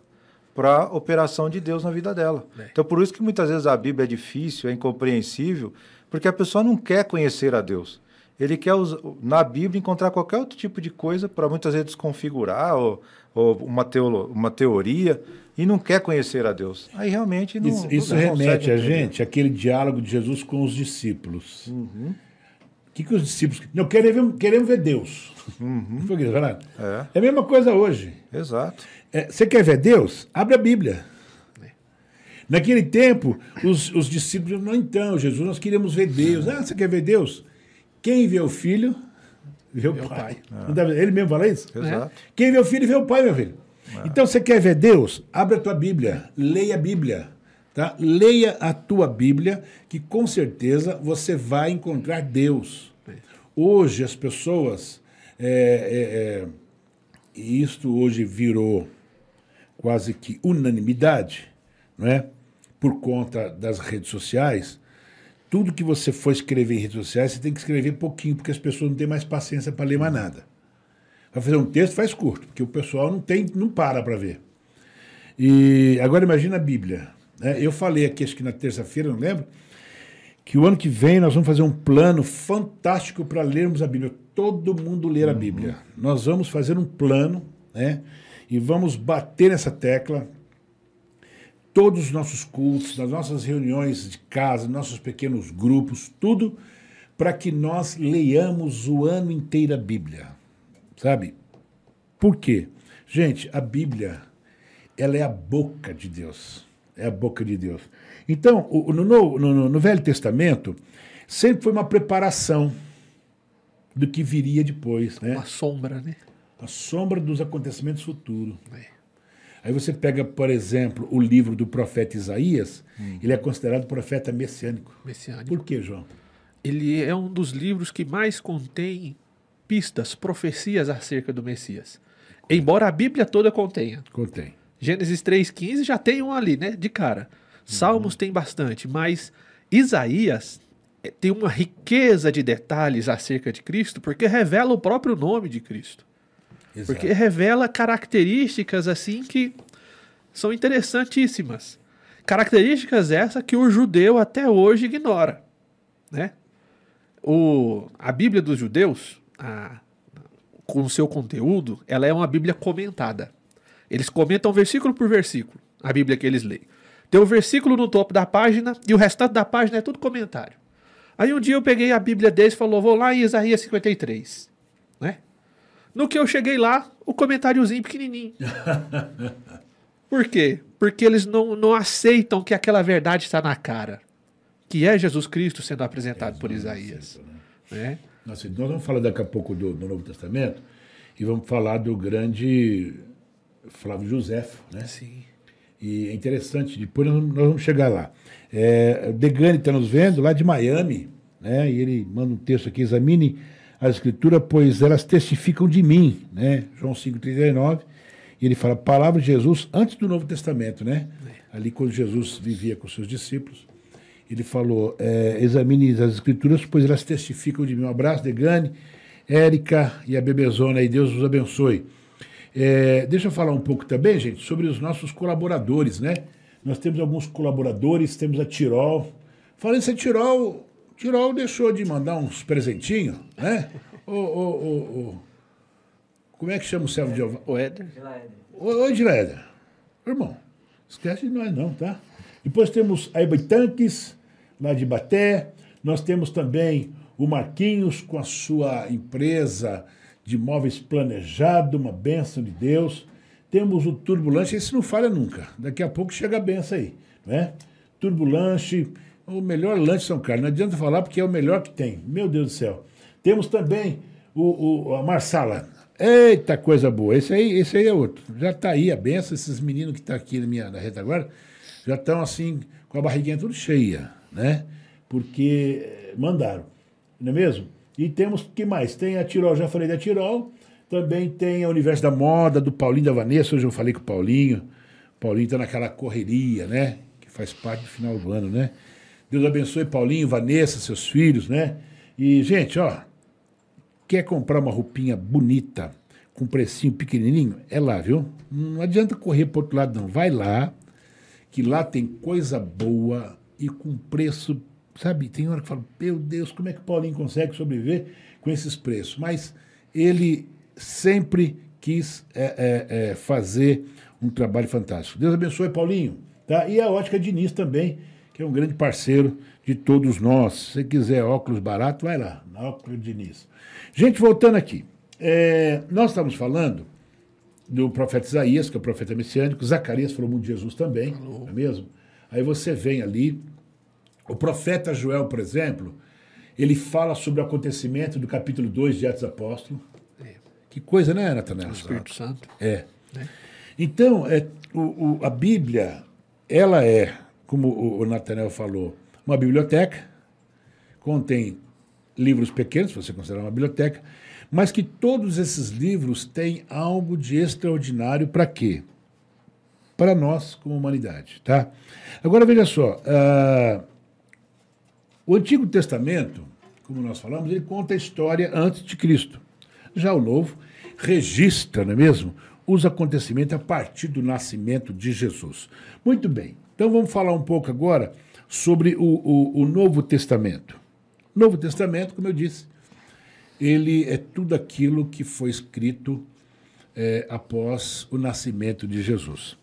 para a operação de Deus na vida dela. É. Então, por isso que muitas vezes a Bíblia é difícil, é incompreensível, porque a pessoa não quer conhecer a Deus. Ele quer, na Bíblia, encontrar qualquer outro tipo de coisa para muitas vezes desconfigurar ou, ou uma, teolo, uma teoria e não quer conhecer a Deus. Aí realmente não. Isso, isso não remete a gente àquele diálogo de Jesus com os discípulos. Uhum. O que, que os discípulos. Não, queremos, queremos ver Deus. Uhum. Foi isso, é. é a mesma coisa hoje. Exato. É, você quer ver Deus? Abre a Bíblia. Naquele tempo, os, os discípulos não, então, Jesus, nós queremos ver Deus. Ah, você quer ver Deus? Quem vê o filho, vê o pai. pai. É. Ele mesmo fala isso? Exato. Quem vê o filho, vê o pai, meu filho. É. Então, você quer ver Deus? Abre a tua Bíblia, leia a Bíblia. Tá? Leia a tua Bíblia, que com certeza você vai encontrar Deus. Hoje, as pessoas. É, é, é e isto hoje virou quase que unanimidade, não é? Por conta das redes sociais, tudo que você for escrever em redes sociais, você tem que escrever pouquinho, porque as pessoas não têm mais paciência para ler mais nada. Vai fazer um texto, faz curto, porque o pessoal não tem, não para para ver. E agora imagina a Bíblia. Né? Eu falei aqui, acho que na terça-feira, não lembro, que o ano que vem nós vamos fazer um plano fantástico para lermos a Bíblia. Todo mundo ler a uhum. Bíblia. Nós vamos fazer um plano, né? e vamos bater nessa tecla. Todos os nossos cultos, nas nossas reuniões de casa, nossos pequenos grupos, tudo para que nós leiamos o ano inteiro a Bíblia. Sabe? Por quê? Gente, a Bíblia, ela é a boca de Deus. É a boca de Deus. Então, no, no, no Velho Testamento, sempre foi uma preparação do que viria depois. Né? Uma sombra, né? a sombra dos acontecimentos futuros. É. Aí você pega, por exemplo, o livro do profeta Isaías, hum. ele é considerado profeta messiânico. Messiânico. Por quê, João? Ele é um dos livros que mais contém pistas, profecias acerca do Messias. Embora a Bíblia toda contenha. Contém. Gênesis 3,15 já tem um ali, né? De cara. Salmos uhum. tem bastante, mas Isaías eh, tem uma riqueza de detalhes acerca de Cristo, porque revela o próprio nome de Cristo. Exato. Porque revela características assim que são interessantíssimas. Características essas que o judeu até hoje ignora. Né? O, a Bíblia dos judeus, a, com o seu conteúdo, ela é uma Bíblia comentada. Eles comentam versículo por versículo. a Bíblia que eles leem. Tem um versículo no topo da página e o restante da página é tudo comentário. Aí um dia eu peguei a Bíblia deles e falou, vou lá em Isaías 53. Né? No que eu cheguei lá, o comentáriozinho pequenininho. Por quê? Porque eles não, não aceitam que aquela verdade está na cara. Que é Jesus Cristo sendo apresentado É, por Isaías. Né? Nós, nós vamos falar daqui a pouco do, do Novo Testamento e vamos falar do grande Flávio Josefo, né? Sim. E é interessante, depois nós, nós vamos chegar lá. É, o Degani está nos vendo lá de Miami, né? E ele manda um texto aqui, examine a escritura, pois elas testificam de mim, né? João 5,39. E ele fala, palavra de Jesus antes do Novo Testamento, né? Ali quando Jesus vivia com seus discípulos. Ele falou, é, examine as escrituras, pois elas testificam de mim. Um abraço, Degani, Érica e a Bebezona aí, Deus os abençoe. É, deixa eu falar um pouco também, gente, sobre os nossos colaboradores, né? Nós temos alguns colaboradores, temos a Tirol. Falando isso, a Tirol, Tirol deixou de mandar uns presentinhos, né? Ô, ô, ô, ô, como é que chama o servo de Jeová? O Éder. Ô Gileada, irmão, esquece de nós não, tá? Depois temos a Tanques, lá de Baté. Nós temos também o Marquinhos com a sua empresa de móveis planejado, uma benção de Deus. Temos o Turbulanche, esse não falha nunca. Daqui a pouco chega a benção aí, né? Turbulanche, o melhor lanche de São Carlos. Não adianta falar porque é o melhor que tem. Meu Deus do céu. Temos também o, o- a Marsala. Eita, coisa boa. Esse aí, esse aí é outro. Já está aí a benção. Esses meninos que estão aqui na minha na retaguarda já estão assim, com a barriguinha tudo cheia, né? Porque eh, mandaram, não é mesmo? E temos, que mais? Tem a Tirol, já falei da Tirol. Também tem a Universo da Moda, do Paulinho da Vanessa. Hoje eu falei com o Paulinho. O Paulinho está naquela correria, né? Que faz parte do final do ano, né? Deus abençoe Paulinho, Vanessa, seus filhos, né? E, gente, ó, quer comprar uma roupinha bonita, com precinho pequenininho, é lá, viu? Não adianta correr para outro lado, não. Vai lá, que lá tem coisa boa e com preço, sabe? Tem hora que fala, meu Deus, como é que Paulinho consegue sobreviver com esses preços? Mas ele sempre quis é, é, é, fazer um trabalho fantástico. Deus abençoe, Paulinho. Tá? E a Ótica Diniz também, que é um grande parceiro de todos nós. Se você quiser óculos barato, vai lá, na Ótica Diniz. Gente, voltando aqui. É, nós estamos falando do profeta Isaías, que é o profeta messiânico, Zacarias falou muito de Jesus também, não é mesmo? Aí você vem ali, o profeta Joel, por exemplo, ele fala sobre o acontecimento do capítulo 2 de Atos Apóstolos. Que coisa, né, Natanael? Espírito Santo. É. Então, é, o, o- a Bíblia, ela é, como o, Nathanael falou, uma biblioteca, contém livros pequenos, se você considerar uma biblioteca, mas que todos esses livros têm algo de extraordinário para quê? Para nós, como humanidade, tá? Agora, veja só, ah, o Antigo Testamento, como nós falamos, ele conta a história antes de Cristo. Já o Novo registra, não é mesmo, os acontecimentos a partir do nascimento de Jesus. Muito bem, então vamos falar um pouco agora sobre o, o, o Novo Testamento. O Novo Testamento, como eu disse, ele é tudo aquilo que foi escrito é, após o nascimento de Jesus.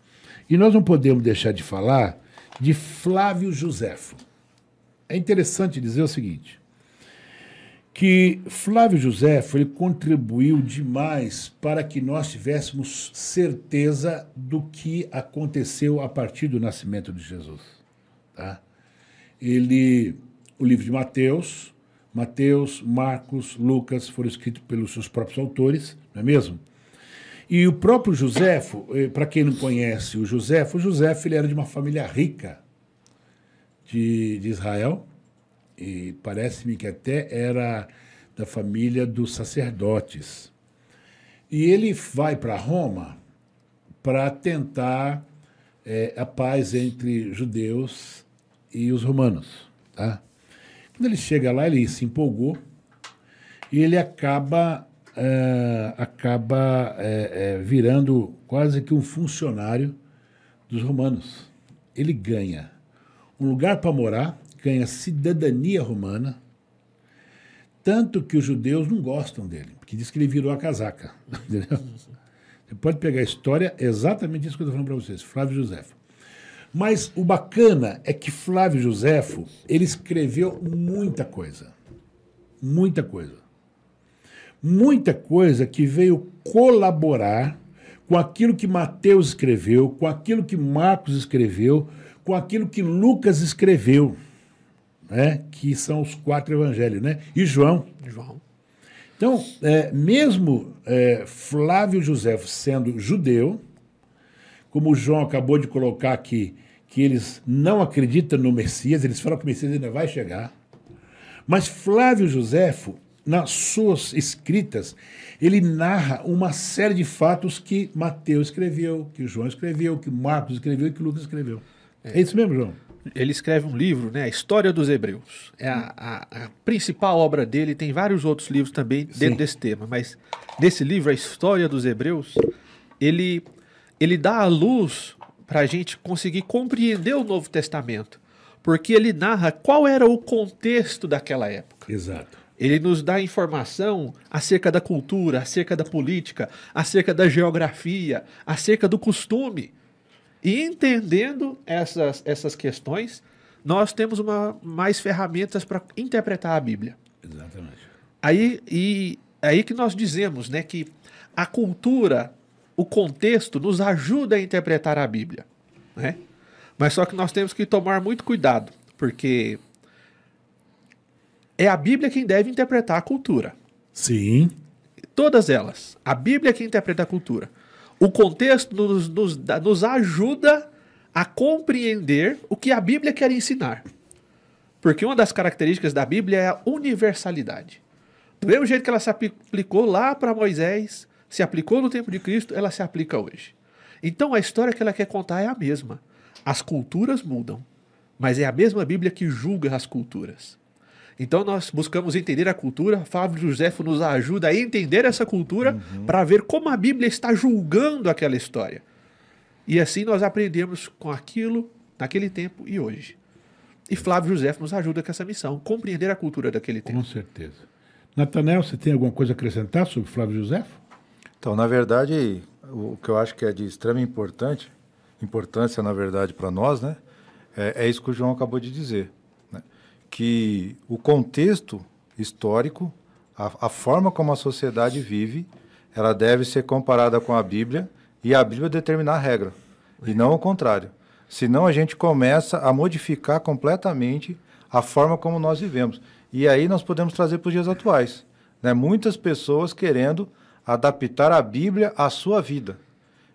E nós não podemos deixar de falar de Flávio Joséfo. É interessante dizer o seguinte, que Flávio Joséfo ele contribuiu demais para que nós tivéssemos certeza do que aconteceu a partir do nascimento de Jesus. Tá? Ele, o livro de Mateus, Mateus, Marcos, Lucas foram escritos pelos seus próprios autores, não é mesmo? E o próprio Joséfo, eh, para quem não conhece o Joséfo, o Joséfo ele era de uma família rica de, de Israel, e parece-me que até era da família dos sacerdotes. E ele vai para Roma para tentar eh, a paz entre judeus e os romanos. Tá? Quando ele chega lá, ele se empolgou e ele acaba, eh, acaba eh, eh, virando quase que um funcionário dos romanos. Ele ganha um lugar para morar, ganha cidadania romana, tanto que os judeus não gostam dele, porque diz que ele virou a casaca. Entendeu? Você pode pegar a história, exatamente isso que eu estou falando para vocês, Flávio Joséfo. Mas o bacana é que Flávio Joséfo, ele escreveu muita coisa. Muita coisa. Muita coisa que veio colaborar com aquilo que Mateus escreveu, com aquilo que Marcos escreveu, com aquilo que Lucas escreveu, né? que são os quatro evangelhos, né? e João. João. Então, é, mesmo é, Flávio Joséfo sendo judeu, como o João acabou de colocar aqui, que eles não acreditam no Messias, eles falam que o Messias ainda vai chegar. Mas Flávio Joséfo, nas suas escritas, ele narra uma série de fatos que Mateus escreveu, que João escreveu, que Marcos escreveu e que Lucas escreveu. É, é isso mesmo, João? Ele escreve um livro, né, a História dos Hebreus. É a, a, a principal obra dele, tem vários outros livros também dentro Sim. desse tema, mas nesse livro, a História dos Hebreus, ele, ele dá a luz para a gente conseguir compreender o Novo Testamento, porque ele narra qual era o contexto daquela época. Exato. Ele nos dá informação acerca da cultura, acerca da política, acerca da geografia, acerca do costume. E entendendo essas, essas questões, nós temos uma, mais ferramentas para interpretar a Bíblia. Exatamente. Aí, e, aí que nós dizemos né, que a cultura, o contexto, nos ajuda a interpretar a Bíblia. Né? Mas só que nós temos que tomar muito cuidado, porque é a Bíblia quem deve interpretar a cultura. Sim. Todas elas. A Bíblia é quem interpreta a cultura. O contexto nos, nos, nos ajuda a compreender o que a Bíblia quer ensinar. Porque uma das características da Bíblia é a universalidade. Do mesmo jeito que ela se aplicou lá para Moisés, se aplicou no tempo de Cristo, ela se aplica hoje. Então a história que ela quer contar é a mesma. As culturas mudam, mas é a mesma Bíblia que julga as culturas. Então nós buscamos entender a cultura. Fábio Joséfo nos ajuda a entender essa cultura uhum. para ver como a Bíblia está julgando aquela história. E assim nós aprendemos com aquilo naquele tempo e hoje. E Flávio José nos ajuda com essa missão, compreender a cultura daquele tempo. Com certeza. Natanel, você tem alguma coisa a acrescentar sobre Flávio José? Então, na verdade, o que eu acho que é de extrema importante, importância, na verdade, para nós, né, é, é, isso que o João acabou de dizer que o contexto histórico, a, a, forma como a sociedade vive, ela deve ser comparada com a Bíblia e a Bíblia determinar a regra, e não o contrário. Senão a gente começa a modificar completamente a forma como nós vivemos. E aí nós podemos trazer para os dias atuais. Né? Muitas pessoas querendo adaptar a Bíblia à sua vida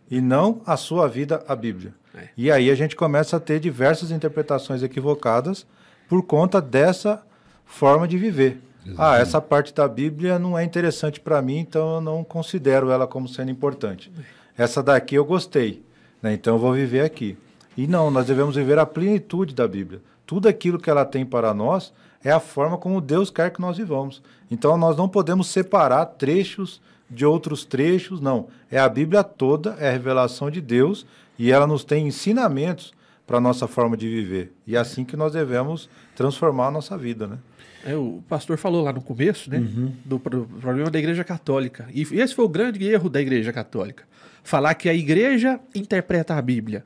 e não a sua vida à Bíblia. É. E aí a gente começa a ter diversas interpretações equivocadas por conta dessa forma de viver. Exatamente. Ah, essa parte da Bíblia não é interessante para mim, então eu não considero ela como sendo importante. Essa daqui eu gostei, né? então eu vou viver aqui. E não, nós devemos viver a plenitude da Bíblia. Tudo aquilo que ela tem para nós é a forma como Deus quer que nós vivamos. Então nós não podemos separar trechos de outros trechos, não. É a Bíblia toda, é a revelação de Deus e ela nos tem ensinamentos para a nossa forma de viver. E é assim que nós devemos transformar a nossa vida, né? É, o pastor falou lá no começo, né, uhum. do, do, problema da Igreja Católica. E esse foi o grande erro da Igreja Católica. Falar que a Igreja interpreta a Bíblia.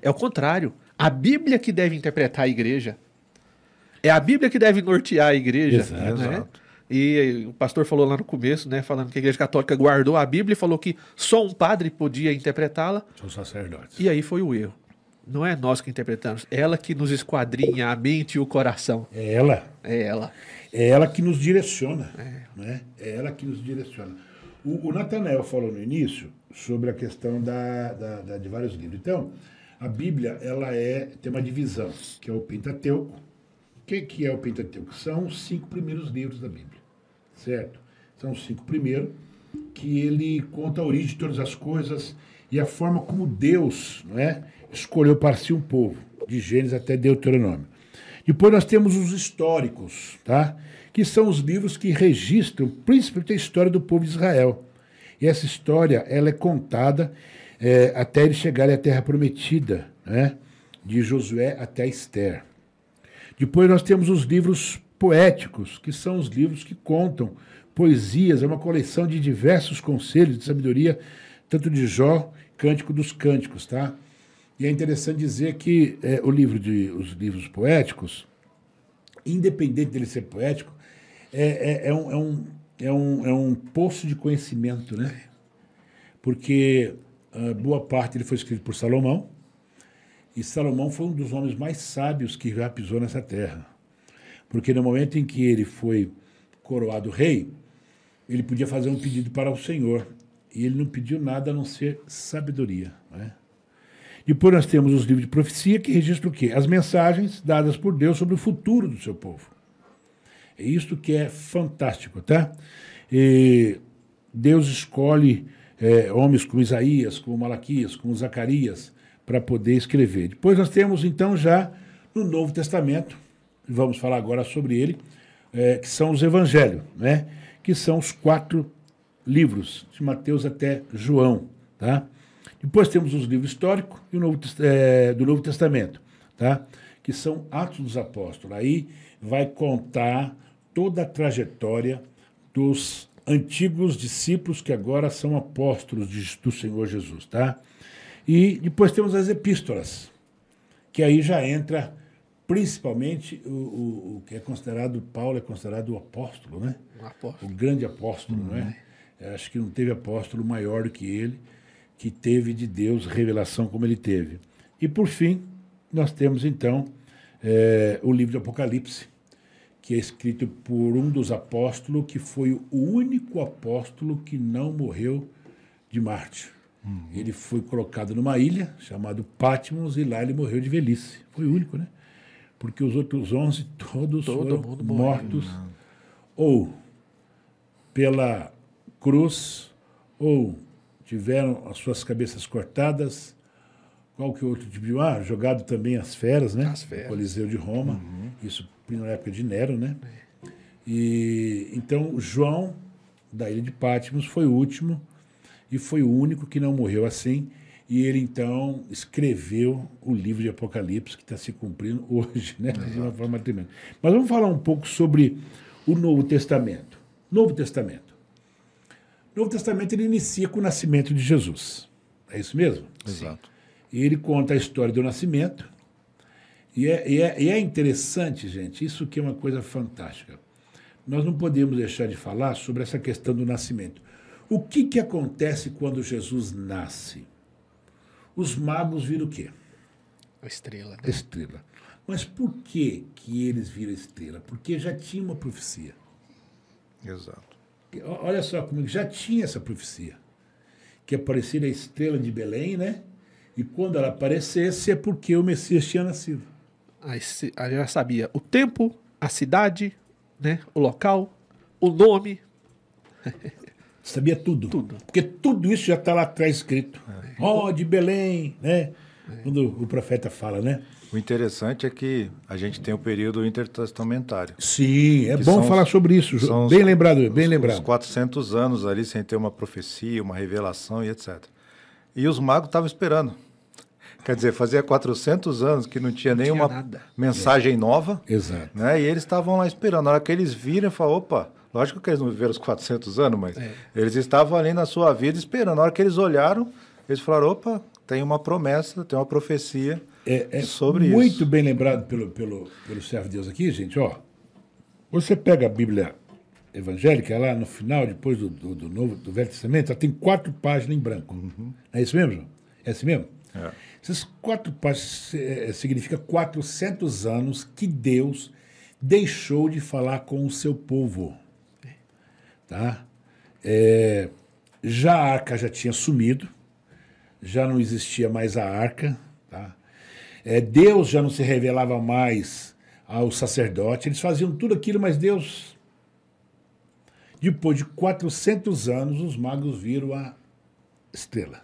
É o contrário. A Bíblia que deve interpretar a Igreja. É a Bíblia que deve nortear a Igreja. Exato. Né? E o pastor falou lá no começo, né, falando que a Igreja Católica guardou a Bíblia e falou que só um padre podia interpretá-la. São sacerdotes. E aí foi o erro. Não é nós que interpretamos, é ela que nos esquadrinha a mente e o coração. É ela. É ela. É ela que nos direciona. É, né? é ela que nos direciona. O, o Nathanael falou no início sobre a questão da, da, da, de vários livros. Então, a Bíblia ela é, tem uma divisão, que é o Pentateuco. O que, que é o Pentateuco? São os cinco primeiros livros da Bíblia, certo? São os cinco primeiros, que ele conta a origem de todas as coisas e a forma como Deus não é, escolheu para si um povo, de Gênesis até Deuteronômio. Depois nós temos os históricos, tá? que são os livros que registram principalmente a história do povo de Israel. E essa história ela é contada é, até eles chegarem à Terra Prometida, né? de Josué até Esther. Depois nós temos os livros poéticos, que são os livros que contam poesias, é uma coleção de diversos conselhos de sabedoria, tanto de Jó, Cântico dos Cânticos, tá? E é interessante dizer que é, o livro de os livros poéticos, independente dele ser poético, é, é, é, um, é, um, é, um, é um poço de conhecimento, né? Porque uh, boa parte ele foi escrito por Salomão, e Salomão foi um dos homens mais sábios que já pisou nessa terra. Porque no momento em que ele foi coroado rei, ele podia fazer um pedido para o Senhor. E ele não pediu nada a não ser sabedoria. Né? Depois nós temos os livros de profecia que registram o quê? As mensagens dadas por Deus sobre o futuro do seu povo. É isso que é fantástico, tá? E Deus escolhe é, homens como Isaías, como Malaquias, como Zacarias, para poder escrever. Depois nós temos, então, já no Novo Testamento, vamos falar agora sobre ele, é, que são os evangelhos, né? que são os quatro livros, de Mateus até João. Tá? Depois temos os livros históricos e o Novo, é, do Novo Testamento, tá? que são Atos dos Apóstolos. Aí vai contar toda a trajetória dos antigos discípulos que agora são apóstolos de, do Senhor Jesus. Tá? E depois temos as epístolas, que aí já entra principalmente o, o, o, que é considerado, Paulo é considerado o apóstolo, né? O, apóstolo. o grande apóstolo, uhum. não é? Eu acho que não teve apóstolo maior do que ele, que teve de Deus revelação como ele teve. E por fim, nós temos então é, o livro de Apocalipse, que é escrito por um dos apóstolos, que foi o único apóstolo que não morreu de Marte. Uhum. Ele foi colocado numa ilha chamada Patmos e lá ele morreu de velhice. Foi o único, né? porque os outros 11 todos Todo foram mortos ou pela cruz ou tiveram as suas cabeças cortadas. Qual que é outro tipo de ah, jogado também as feras, né? As feras. Coliseu de Roma. Uhum. Isso na época de Nero, né? E então João da ilha de Patmos foi o último e foi o único que não morreu assim. E ele então escreveu o livro de Apocalipse, que está se cumprindo hoje, né? de uma forma tremenda. Mas vamos falar um pouco sobre o Novo Testamento. Novo Testamento. Novo Testamento ele inicia com o nascimento de Jesus. É isso mesmo? Exato. E ele conta a história do nascimento. E é, e, é, e é interessante, gente, isso que é uma coisa fantástica. Nós não podemos deixar de falar sobre essa questão do nascimento. O que, que acontece quando Jesus nasce? Os magos viram o quê? A estrela. Né? Estrela. Mas por que, que eles viram a estrela? Porque já tinha uma profecia. Exato. Olha só comigo, já tinha essa profecia. Que apareceria a estrela de Belém, né? E quando ela aparecesse é porque o Messias tinha nascido. Aí já sabia o tempo, a cidade, né? o local, o nome. Sabia tudo. Tudo. Porque tudo isso já está lá atrás escrito. Ó, é. oh, de Belém, né? É. Quando o profeta fala, né? O interessante é que a gente tem o período intertestamentário. Sim, é bom falar sobre isso. Bem os, lembrado, bem os, lembrado. Os 400 anos ali sem ter uma profecia, uma revelação e etc. E os magos estavam esperando. Quer dizer, fazia 400 anos que não tinha não nenhuma tinha mensagem é. nova. Exato. Né? E eles estavam lá esperando. Na hora que eles viram, falaram, opa, Lógico que eles não viveram os 400 anos, mas é. eles estavam ali na sua vida esperando. Na hora que eles olharam, eles falaram: opa, tem uma promessa, tem uma profecia é, é sobre muito isso. Muito bem lembrado pelo, pelo, pelo servo de Deus aqui, gente. Ó, você pega a Bíblia evangélica lá no final, depois do, do, do Novo, do Velho Testamento, ela tem quatro páginas em branco. Uhum. É isso mesmo? É assim mesmo? É. Essas quatro páginas é, significa 400 anos que Deus deixou de falar com o seu povo. Tá? É, já a arca já tinha sumido, já não existia mais a arca. É, Deus já não se revelava mais ao sacerdote. Eles faziam tudo aquilo, mas Deus. Depois de 400 anos, os magos viram a estrela.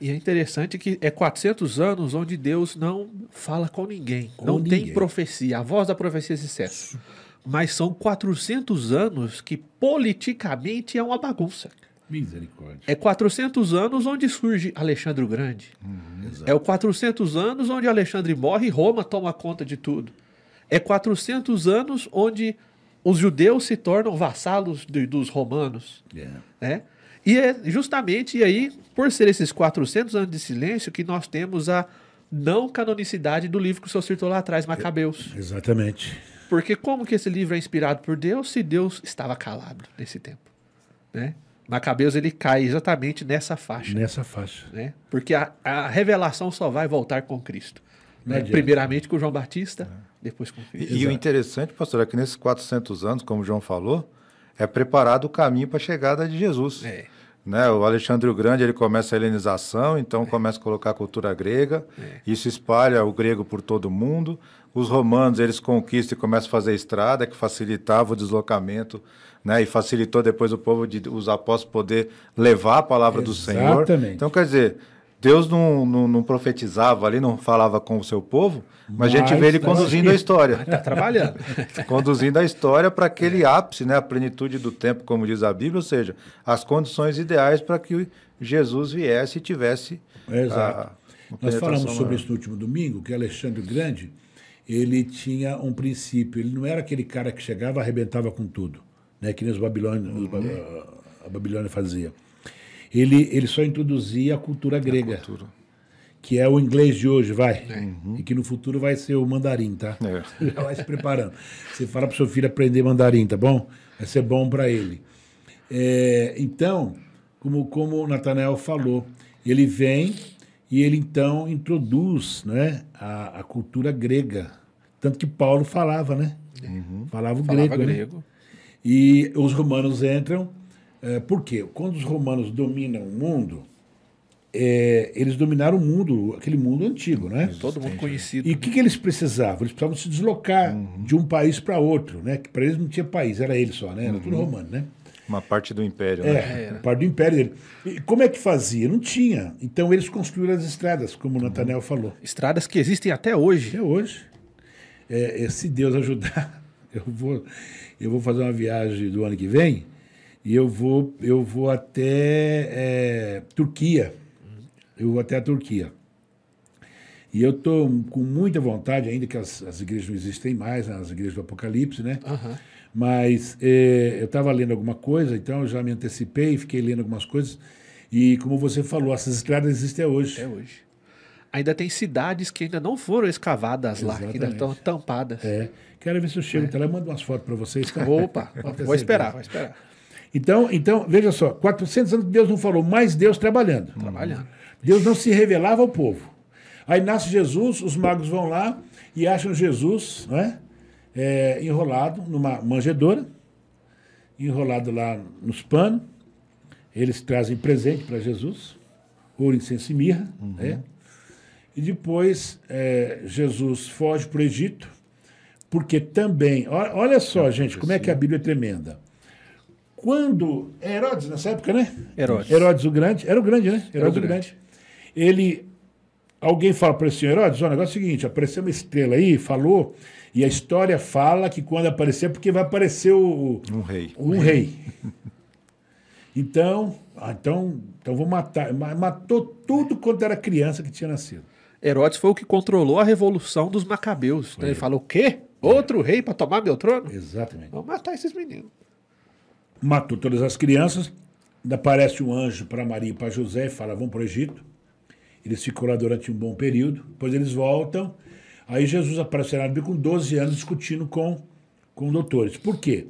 E é interessante que é 400 anos onde Deus não fala com ninguém. Com não ninguém. tem profecia. A voz da profecia se cessa mas são 400 anos que politicamente é uma bagunça. Misericórdia. É 400 anos onde surge Alexandre o Grande. Uhum, é o 400 anos onde Alexandre morre e Roma toma conta de tudo. É 400 anos onde os judeus se tornam vassalos de, dos romanos. Yeah. Né? E é justamente aí, por ser esses 400 anos de silêncio, que nós temos a não canonicidade do livro que o senhor citou lá atrás, Macabeus. Exatamente. Porque como que esse livro é inspirado por Deus se Deus estava calado nesse tempo? Né? Macabeus ele cai exatamente nessa faixa. Nessa faixa. Né? Porque a, a revelação só vai voltar com Cristo. Né? Primeiramente com João Batista, depois com Cristo. E, e o interessante, pastor, é que nesses 400 anos, como o João falou, é preparado o caminho para a chegada de Jesus. É. Né? O Alexandre o Grande ele começa a helenização, então começa a colocar a cultura grega, isso espalha o grego por todo o mundo. Os romanos eles conquistam e começam a fazer estrada, que facilitava o deslocamento, né? e facilitou depois o povo, de, os apóstolos, poder levar a palavra do Senhor. Exatamente. Então, quer dizer, Deus não, não, não profetizava ali, não falava com o seu povo, mas, a gente Mas vê ele tá conduzindo aqui. a história Está trabalhando. conduzindo a história para aquele ápice, né, a plenitude do tempo, como diz a Bíblia, ou seja, as condições ideais para que Jesus viesse e tivesse Exato. a- a Nós falamos sobre isso no último domingo, que Alexandre Grande, ele tinha um princípio, ele não era aquele cara que chegava e arrebentava com tudo, né, que nem os babilônios, os ba- a Babilônia fazia. Ele, ele só introduzia a cultura grega, cultura. que é o inglês de hoje, vai. E que no futuro vai ser o mandarim, tá? É. Já vai se preparando. Você fala para o seu filho aprender mandarim, tá bom? Vai ser bom para ele. É, então, como, como o Natanael falou, ele vem e ele então introduz né, a, a cultura grega. Tanto que Paulo falava, né? Falava o Falava grego, né? E os romanos entram. eh, por quê? Quando os romanos dominam o mundo, eh, eles dominaram o mundo, aquele mundo antigo, né? Todo mundo conhecido. E o que, que eles precisavam? Eles precisavam se deslocar de um país para outro, né? Que para eles não tinha país, era ele só, né? Era tudo romano, né? Uma parte do império, né? É, parte do império dele. E como é que fazia? Não tinha. Então eles construíram as estradas, como o Nathaniel falou. Estradas que existem até hoje. Até hoje. É, é, se Deus ajudar, eu vou, eu vou fazer uma viagem do ano que vem e eu vou, eu vou até é, Turquia. Eu vou até a Turquia. E eu estou com muita vontade, ainda que as, as igrejas não existem mais, né, as igrejas do Apocalipse, né? Aham. Mas é, eu estava lendo alguma coisa, então eu já me antecipei, fiquei lendo algumas coisas. E como você falou, essas estradas existem até hoje. Até hoje. Ainda tem cidades que ainda não foram escavadas lá, que ainda Exatamente. estão tampadas. É. Quero ver se eu chego até lá e mando umas fotos para vocês. tá? Opa, vou esperar, vou esperar. Então, então, veja só, 400 anos Deus não falou, mas Deus trabalhando. Trabalhando. Deus não se revelava ao povo. Aí nasce Jesus, os magos vão lá e acham Jesus é? É, enrolado numa manjedoura, enrolado lá nos panos. Eles trazem presente para Jesus, ouro, incenso e mirra. né? E depois é, Jesus foge para o Egito, porque também, olha, só, gente, como é que a Bíblia é tremenda. Quando é Herodes nessa época, né? Herodes. Herodes o Grande, era o Grande, né? Herodes o o Grande. Grande. Ele, alguém fala para esse Herodes, ó, o negócio é o seguinte, apareceu uma estrela aí, falou, e a história fala que quando aparecer, porque vai aparecer o, Um rei. um rei. Então, ah, então, então vou matar. Ma- Matou tudo quanto era criança que tinha nascido. Herodes foi o que controlou a revolução dos macabeus. Então ele falou: o quê? Outro rei para tomar meu trono? Exatamente. Vamos matar esses meninos. Matou todas as crianças. Ainda aparece um anjo para Maria e para José e fala: vão para o Egito. Eles ficam lá durante um bom período. Depois eles voltam. Aí Jesus aparece na Bíblia com 12 anos discutindo com, com doutores. Por quê?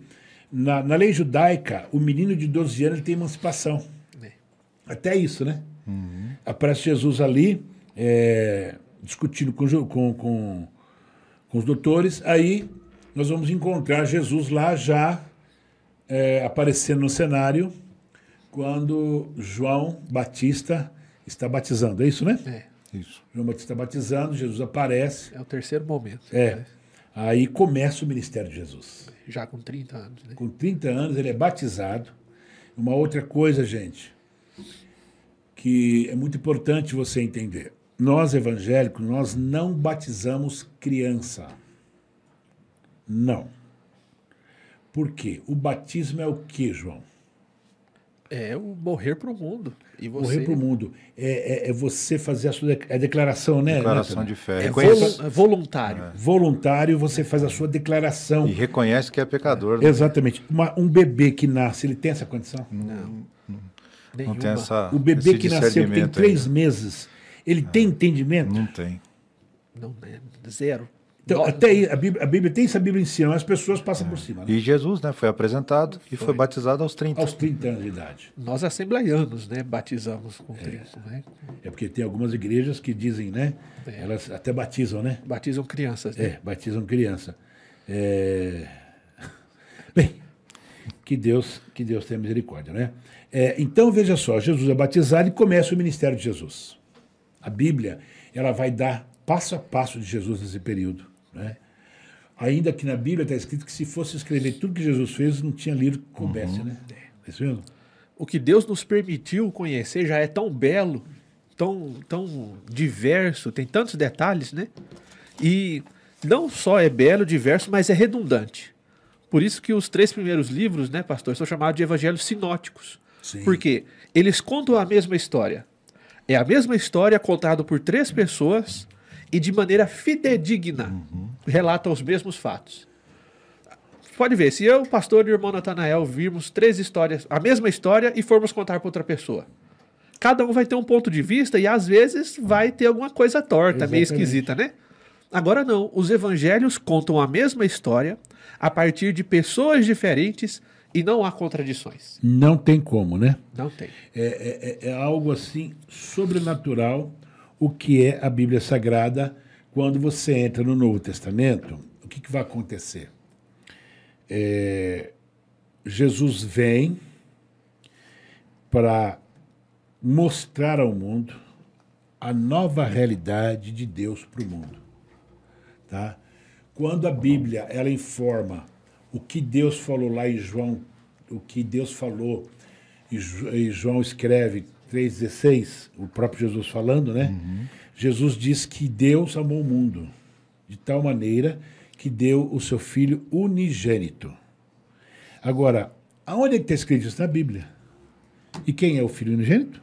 Na, na lei judaica, o menino de 12 anos tem emancipação. É. Até isso, né? Aparece Jesus ali, é, discutindo com, com, com, com os doutores. Aí nós vamos encontrar Jesus lá já é, aparecendo no cenário quando João Batista está batizando. É isso, né? É, Isso. João Batista batizando, Jesus aparece. é o terceiro momento. É. né? Aí começa o ministério de Jesus. Já com 30 anos. Né? Com 30 anos ele é batizado. Uma outra coisa, gente, que é muito importante você entender. Nós evangélicos, nós não batizamos criança. Não. Por quê? O batismo é o quê, João? É o morrer para o mundo. E você Morrer para o mundo. É, é- é você fazer a sua de- a declaração, né? Declaração Nathan? de fé. é Reconhece- é voluntário. Voluntário, você faz a sua declaração. E reconhece que é pecador. né? Exatamente. Uma- um bebê que nasce, ele tem essa condição? Não. Não tem Nenhuma. essa, O bebê que nasceu, que tem três ainda. meses, ele tem entendimento? Não tem. Não, é zero. Então, No- até aí, a Bíblia, a Bíblia tem essa Bíblia em cima, as pessoas passam por cima. né? E Jesus, né, foi apresentado e foi, batizado aos 30. Aos 30 anos de idade. Nós assembleianos, né, batizamos com Cristo, né? É porque tem algumas igrejas que dizem, né? É. Elas até batizam, né? Batizam crianças, né? É, batizam criança. É... Bem, que Deus, que Deus tenha misericórdia, né? É, então, veja só, Jesus é batizado e começa o ministério de Jesus. A Bíblia, ela vai dar passo a passo de Jesus nesse período, né? Ainda que na Bíblia está escrito que se fosse escrever tudo que Jesus fez, não tinha livro que coubesse, né? É isso mesmo? O que Deus nos permitiu conhecer já é tão belo, tão, tão diverso, tem tantos detalhes, né? E não só é belo, diverso, mas é redundante. Por isso que os três primeiros livros, né, pastor, são chamados de evangelhos sinóticos. Sim. Porque eles contam a mesma história. É a mesma história contada por três pessoas e de maneira fidedigna. Relata os mesmos fatos. Pode ver, se eu, pastor e o irmão Natanael virmos três histórias, a mesma história, e formos contar para outra pessoa. Cada um vai ter um ponto de vista e às vezes vai ter alguma coisa torta, meio Exatamente. esquisita, né? Agora não, os evangelhos contam a mesma história a partir de pessoas diferentes e não há contradições. Não tem como, né? Não tem. É, é- é algo assim sobrenatural o que é a Bíblia Sagrada. Quando você entra no Novo Testamento, o que, que vai acontecer? É, Jesus vem para mostrar ao mundo a nova realidade de Deus para o mundo. Tá? Quando a Bíblia ela informa o que Deus falou lá em João, o que Deus falou, e Jo- João escreve 3,16, o próprio Jesus falando, né? Jesus diz que Deus amou o mundo de tal maneira que deu o seu filho unigênito. Agora, aonde é que está escrito isso na Bíblia? E quem é o filho unigênito?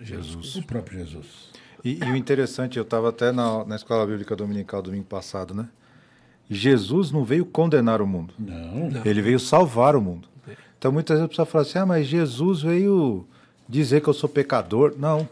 Jesus. O próprio Jesus. E, e o interessante, eu estava até na, na Escola Bíblica Dominical domingo passado, né? Jesus não veio condenar o mundo. Não. Ele veio salvar o mundo. Então muitas vezes a pessoa fala assim: ah, mas Jesus veio dizer que eu sou pecador. Não.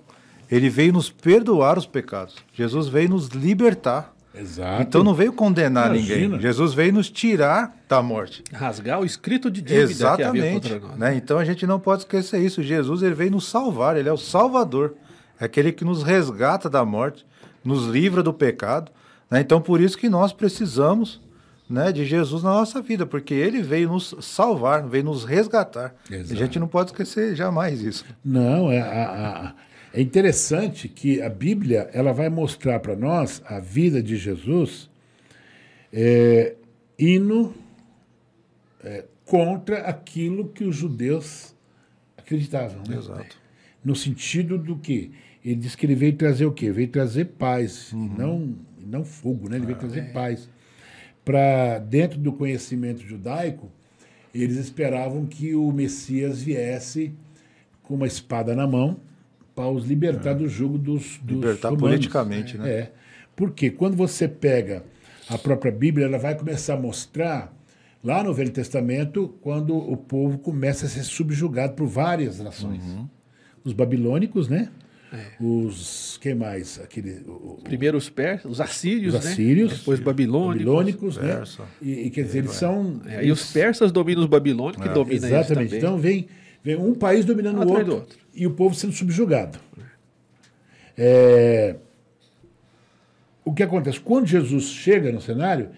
Ele veio nos perdoar os pecados. Jesus veio nos libertar. Exato. Então não veio condenar Imagina. ninguém. Jesus veio nos tirar da morte. Rasgar o escrito de dívida que havia Exatamente. contra nós. Né? Então a gente não pode esquecer isso. Jesus ele veio nos salvar, ele é o Salvador. É aquele que nos resgata da morte, nos livra do pecado. Né? Então por isso que nós precisamos né, de Jesus na nossa vida, porque ele veio nos salvar, veio nos resgatar. Exato. A gente não pode esquecer jamais isso. Não, é, a- a- é interessante que a Bíblia ela vai mostrar para nós a vida de Jesus é, indo é, contra aquilo que os judeus acreditavam. Né? Exato. No sentido do que? Ele disse que ele veio trazer o quê? Veio trazer paz, Uhum. não, não fogo, né? Ele Ah, veio trazer é. paz. Para dentro do conhecimento judaico, eles esperavam que o Messias viesse com uma espada na mão para os libertar do jugo dos, dos É. Libertar romanos. politicamente, né? É. Porque quando você pega a própria Bíblia, ela vai começar a mostrar lá no Velho Testamento quando o povo começa a ser subjugado por várias nações. Uhum. Os babilônicos, né? É. Os quem mais? Aquele o- Primeiro os persas, os assírios, os né? assírios, Depois babilônicos. babilônicos, né? E, e quer dizer, eles são É, e os persas dominam os babilônicos, que dominam eles Exatamente. também. Então vem, vem um país dominando o outro, outro. e o povo sendo subjugado. É, O que acontece? Quando Jesus chega no cenário,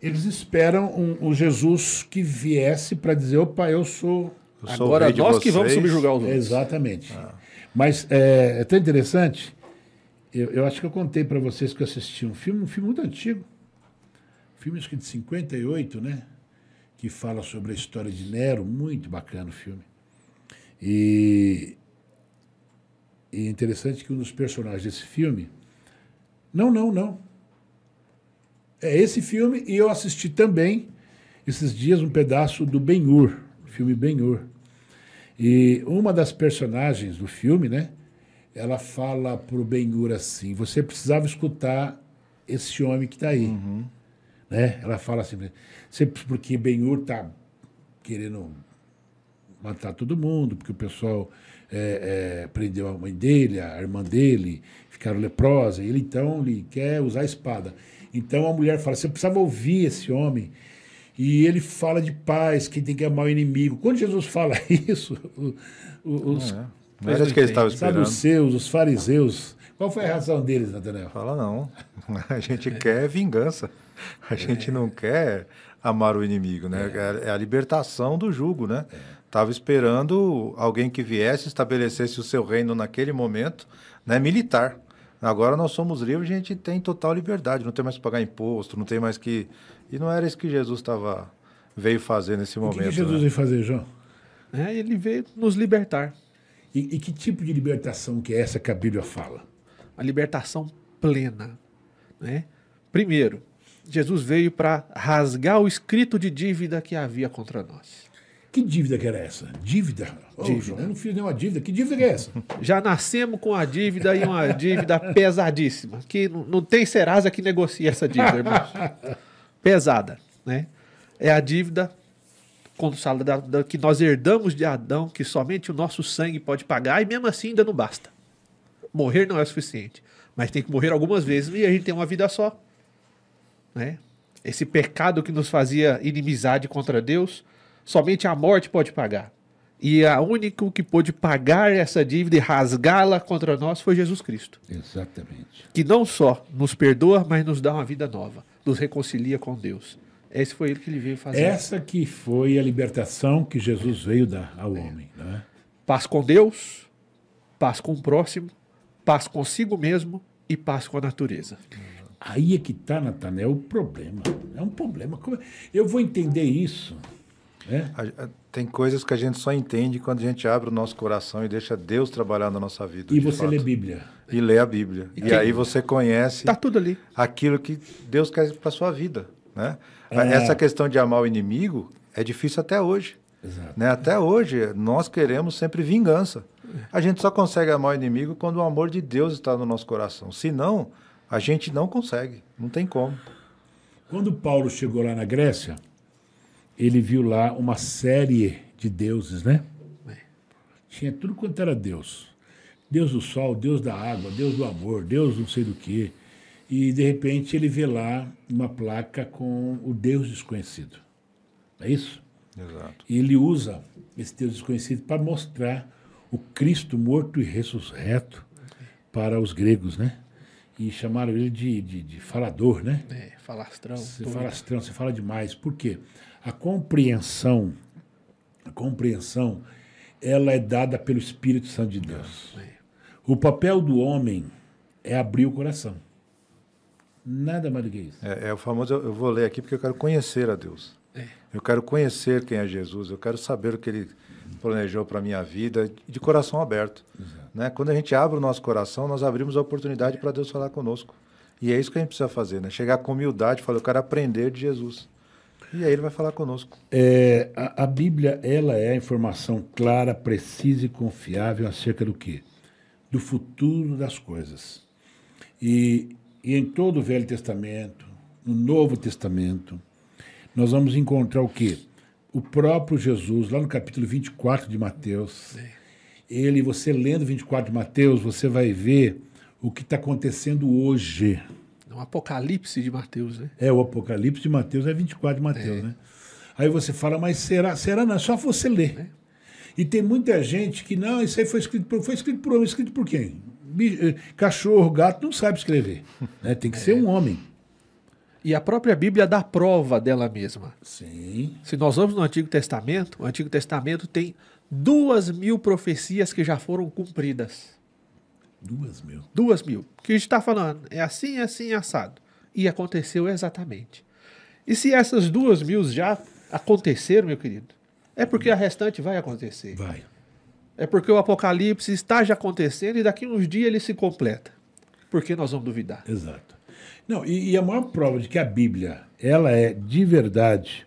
eles esperam um, um Jesus que viesse para dizer: opa, eu sou. Eu sou Agora nós que vamos vocês. subjugar os outros. Exatamente. Mas é, é tão interessante. Eu, eu acho que eu contei para vocês que eu assisti um filme, um filme muito antigo. Filme acho que de 58, né? Que fala sobre a história de Nero. Muito bacana o filme. E, e é interessante que um dos personagens desse filme. Não, não, não. É esse filme e eu assisti também, esses dias, um pedaço do Ben-Hur, filme Ben-Hur. E uma das personagens do filme, né? Ela fala pro Ben-Hur assim: você precisava escutar esse homem que está aí. Né? Ela fala assim: porque Ben-Hur tá querendo matar todo mundo, porque o pessoal é, é, prendeu a mãe dele, a irmã dele, ficaram leprosas. Ele então ele quer usar a espada. Então a mulher fala: você precisava ouvir esse homem. E ele fala de paz, que tem que amar o inimigo. Quando Jesus fala isso, os, não, é. isso que esperando. Sabe, os seus, os fariseus. Qual foi a razão deles, Nathanael? Fala não. A gente quer vingança. A gente é. não quer amar o inimigo, né? É, é a libertação do jugo, né? Estava esperando alguém que viesse, estabelecesse o seu reino naquele momento, né? Militar. Agora nós somos livres, a gente tem total liberdade, não tem mais que pagar imposto, não tem mais que. E não era isso que Jesus estava veio fazer nesse momento. O que, que Jesus né? veio fazer, João? É, ele veio nos libertar. E, e, que tipo de libertação que é essa que a Bíblia fala? A libertação plena. Né? Primeiro, Jesus veio para rasgar o escrito de dívida que havia contra nós. Que dívida que era essa? Dívida? Oh, dívida. eu não fiz nenhuma dívida. Que dívida que é essa? Já nascemos com a dívida e uma dívida pesadíssima. Que não, não tem Serasa que negocie essa dívida, irmãos. Pesada, né? É a dívida da, da, que nós herdamos de Adão, que somente o nosso sangue pode pagar, e mesmo assim ainda não basta. Morrer não é suficiente. Mas tem que morrer algumas vezes e a gente tem uma vida só. Né? Esse pecado que nos fazia inimizade contra Deus, somente a morte pode pagar. E a único que pôde pagar essa dívida e rasgá-la contra nós foi Jesus Cristo. Exatamente. Que não só nos perdoa, mas nos dá uma vida nova, nos reconcilia com Deus. Esse foi ele que ele veio fazer. Essa que foi a libertação que Jesus veio dar ao homem. Né? Paz com Deus, paz com o próximo, paz consigo mesmo e paz com a natureza. Aí é que está, Natanel, o problema. É um problema. É? Eu vou entender isso. Né? Tem coisas que a gente só entende quando a gente abre o nosso coração e deixa Deus trabalhar na nossa vida. E você fato. lê Bíblia. E lê a Bíblia. E, e aí você conhece tá tudo ali. aquilo que Deus quer para sua vida. Né? É. Essa questão de amar o inimigo é difícil até hoje. Exato. Né? Até hoje, nós queremos sempre vingança. A gente só consegue amar o inimigo quando o amor de Deus está no nosso coração. Se não, a gente não consegue, não tem como. Quando Paulo chegou lá na Grécia, ele viu lá uma série de deuses, né? É. Tinha tudo quanto era Deus. Deus do sol, Deus da água, Deus do amor, Deus não sei do que. E de repente ele vê lá uma placa com o Deus desconhecido. É isso? Exato. E ele usa esse Deus desconhecido para mostrar o Cristo morto e ressurreto para os gregos, né? e chamaram ele de, de, de falador, né? É, falastrão. Você falastrão, você fala demais. Por quê? A compreensão, a compreensão, ela é dada pelo Espírito Santo de Deus. É. O papel do homem é abrir o coração. Nada mais do que isso. É, é o famoso, eu vou ler aqui porque eu quero conhecer a Deus. É. Eu quero conhecer quem é Jesus, eu quero saber o que ele planejou para a minha vida, de coração aberto. Né? Quando a gente abre o nosso coração, nós abrimos a oportunidade para Deus falar conosco. E é isso que a gente precisa fazer, né? chegar com humildade e falar, eu quero aprender de Jesus. E aí ele vai falar conosco. É, a, a, Bíblia ela é a informação clara, precisa e confiável acerca do quê? Do futuro das coisas. E, e em todo o Velho Testamento, no Novo Testamento, nós vamos encontrar o quê? o próprio Jesus, lá no capítulo 24 de Mateus, ele, você lendo 24 de Mateus, você vai ver o que está acontecendo hoje. É o Apocalipse de Mateus, né? É, o Apocalipse de Mateus é 24 de Mateus, é. né? Aí você fala, mas será? Será não? É só você ler. É. E tem muita gente que, não, isso aí foi escrito por, foi escrito por escrito por quem? Eh, cachorro, gato, não sabe escrever. Né? Tem que é. ser um homem. E a própria Bíblia dá prova dela mesma. Sim. Se nós vamos no Antigo Testamento, o Antigo Testamento tem duas mil profecias que já foram cumpridas. Duas mil? Duas mil. Que a gente está falando, é assim, assim, assado. E aconteceu exatamente. E se essas duas mil já aconteceram, meu querido, é porque a restante vai acontecer. Vai. É porque o Apocalipse está já acontecendo e daqui uns dias ele se completa. Por que nós vamos duvidar? Exato. Não, e, e, a maior prova de que a Bíblia ela é de verdade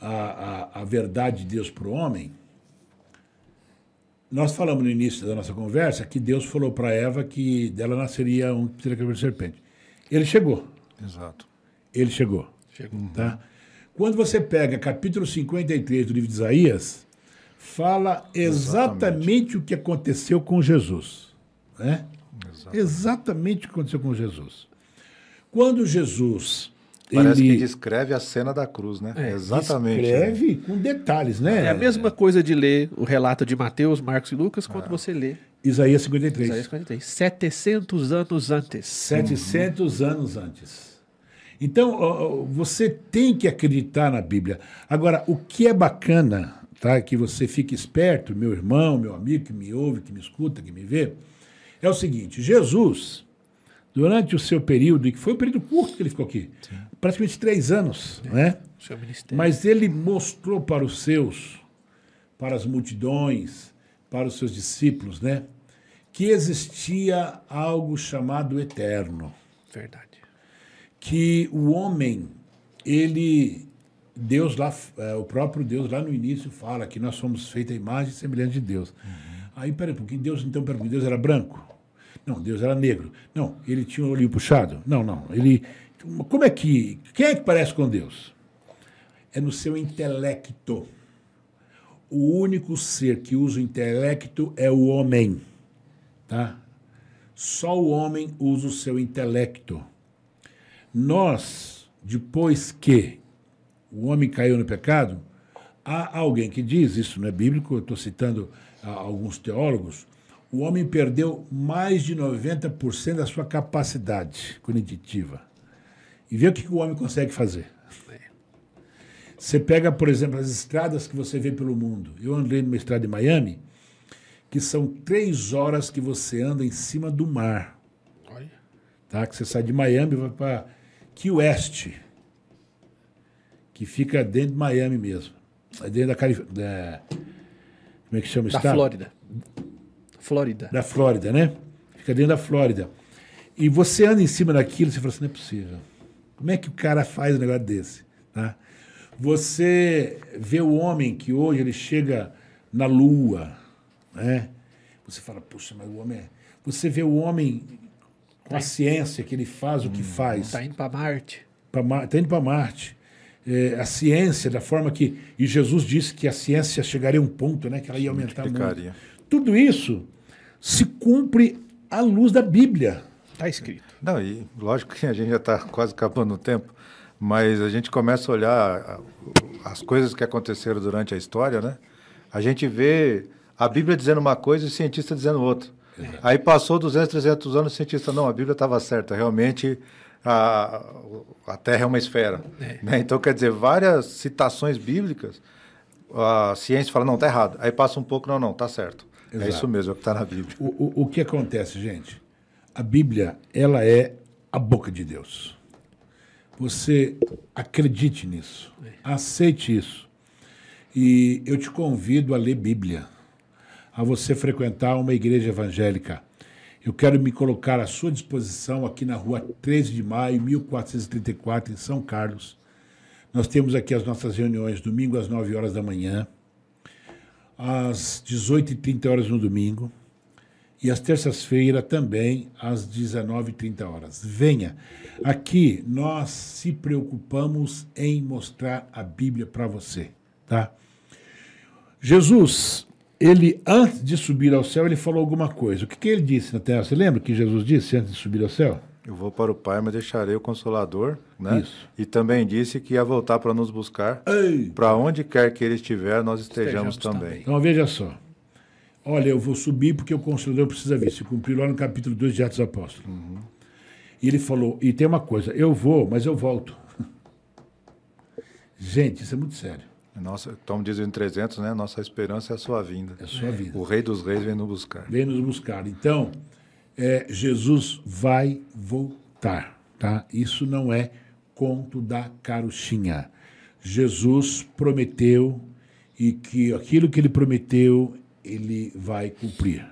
a, a, a verdade de Deus para o homem. Nós falamos no início da nossa conversa que Deus falou para Eva que dela nasceria um que de serpente. Ele chegou. Exato. Ele chegou. Chegou. Tá? Quando você pega capítulo 53 do livro de Isaías, fala exatamente, exatamente, o que aconteceu com Jesus. Né? Exatamente. exatamente o que aconteceu com Jesus. Quando Jesus Parece ele... que descreve a cena da cruz, né? É, Exatamente. Descreve né? com detalhes, né? É a mesma coisa de ler o relato de Mateus, Marcos e Lucas, quando ah. você lê Isaías 53. Isaías 53. 700 anos antes. 700 uhum. anos antes. Então, você tem que acreditar na Bíblia. Agora, o que é bacana, tá? Que você fique esperto, meu irmão, meu amigo que me ouve, que me escuta, que me vê, é o seguinte: Jesus, durante o seu período, e que foi um período curto que ele ficou aqui, Sim. praticamente três anos, é. né? Mas ele mostrou para os seus, para as multidões, para os seus discípulos, né? Que existia algo chamado eterno. Verdade. Que o homem, ele, Deus lá, é, o próprio Deus lá no início fala que nós somos feitos a imagem e semelhança de Deus. Uhum. Aí, peraí, porque Deus então pergunta, Deus era branco? Não, Deus era negro. Não, ele tinha o olho puxado? Não, não. Ele. Como é que. Quem é que parece com Deus? É no seu intelecto. O único ser que usa o intelecto é o homem. Tá? Só o homem usa o seu intelecto. Nós, depois que o homem caiu no pecado, há alguém que diz, isso não é bíblico, eu estou citando ah, alguns teólogos, o homem perdeu mais de 90% da sua capacidade cognitiva. E vê o que o homem consegue fazer. Você pega, por exemplo, as estradas que você vê pelo mundo. Eu andei numa estrada de Miami, que são três horas que você anda em cima do mar. Olha. Tá? Que você sai de Miami e vai para Key West, que fica dentro de Miami mesmo. É dentro da Califórnia. Como é que chama o da estado? Flórida. Flórida. Da Flórida, né? Fica dentro da Flórida. E você anda em cima daquilo e você fala assim, não é possível. Como é que o cara faz um negócio desse? Tá? Você vê o homem que hoje ele chega na lua, né? Você fala, puxa, mas o homem é... Você vê o homem com a ciência que ele faz o que hum, faz. Está indo para Marte. Está indo para Marte. É, a ciência, da forma que. E Jesus disse que a ciência chegaria a um ponto, né? Que ela ia aumentar muito. Tudo isso se cumpre à luz da Bíblia. Está escrito. Não, e lógico que a gente já está quase acabando o tempo, mas a gente começa a olhar as coisas que aconteceram durante a história, né? A gente vê a Bíblia dizendo uma coisa e o cientista dizendo outra. É. Aí passou 200, 300 anos, o cientista, não, a Bíblia estava certa, realmente a, a Terra é uma esfera. É. Né? Então, quer dizer, várias citações bíblicas, a ciência fala, não, está errado. Aí passa um pouco, não, não, está certo. É Exato. É isso mesmo, é o que está na Bíblia. O, o, o que acontece, gente? A Bíblia, ela é a boca de Deus. Você acredite nisso, aceite isso. E eu te convido a ler Bíblia, a você frequentar uma igreja evangélica. Eu quero me colocar à sua disposição aqui na rua 13 de maio, 1434, em São Carlos. Nós temos aqui as nossas reuniões domingo às 9 horas da manhã, às 18h30 horas no domingo e às terças-feiras também às 19h30 horas. Venha. Aqui nós se preocupamos em mostrar a Bíblia para você, tá? Jesus, ele antes de subir ao céu, ele falou alguma coisa. O que, que ele disse na terra? Você lembra o que Jesus disse antes de subir ao céu? Eu vou para o Pai, mas deixarei o Consolador, né? Isso. E também disse que ia voltar para nos buscar. Para onde quer que ele estiver, nós estejamos, estejamos também. também. Então veja só. Olha, eu vou subir porque o Consolador precisa vir. Se cumpriu lá no capítulo 2 de Atos Apóstolos. Uhum. E ele falou, e tem uma coisa, eu vou, mas eu volto. Gente, isso é muito sério. Nossa, Tom diz em 300, né? Nossa esperança é a sua vinda. É a sua vinda. O Rei dos Reis vem nos buscar. Vem nos buscar. Então, é, Jesus vai voltar, tá? Isso não é conto da carochinha. Jesus prometeu e que aquilo que ele prometeu ele vai cumprir.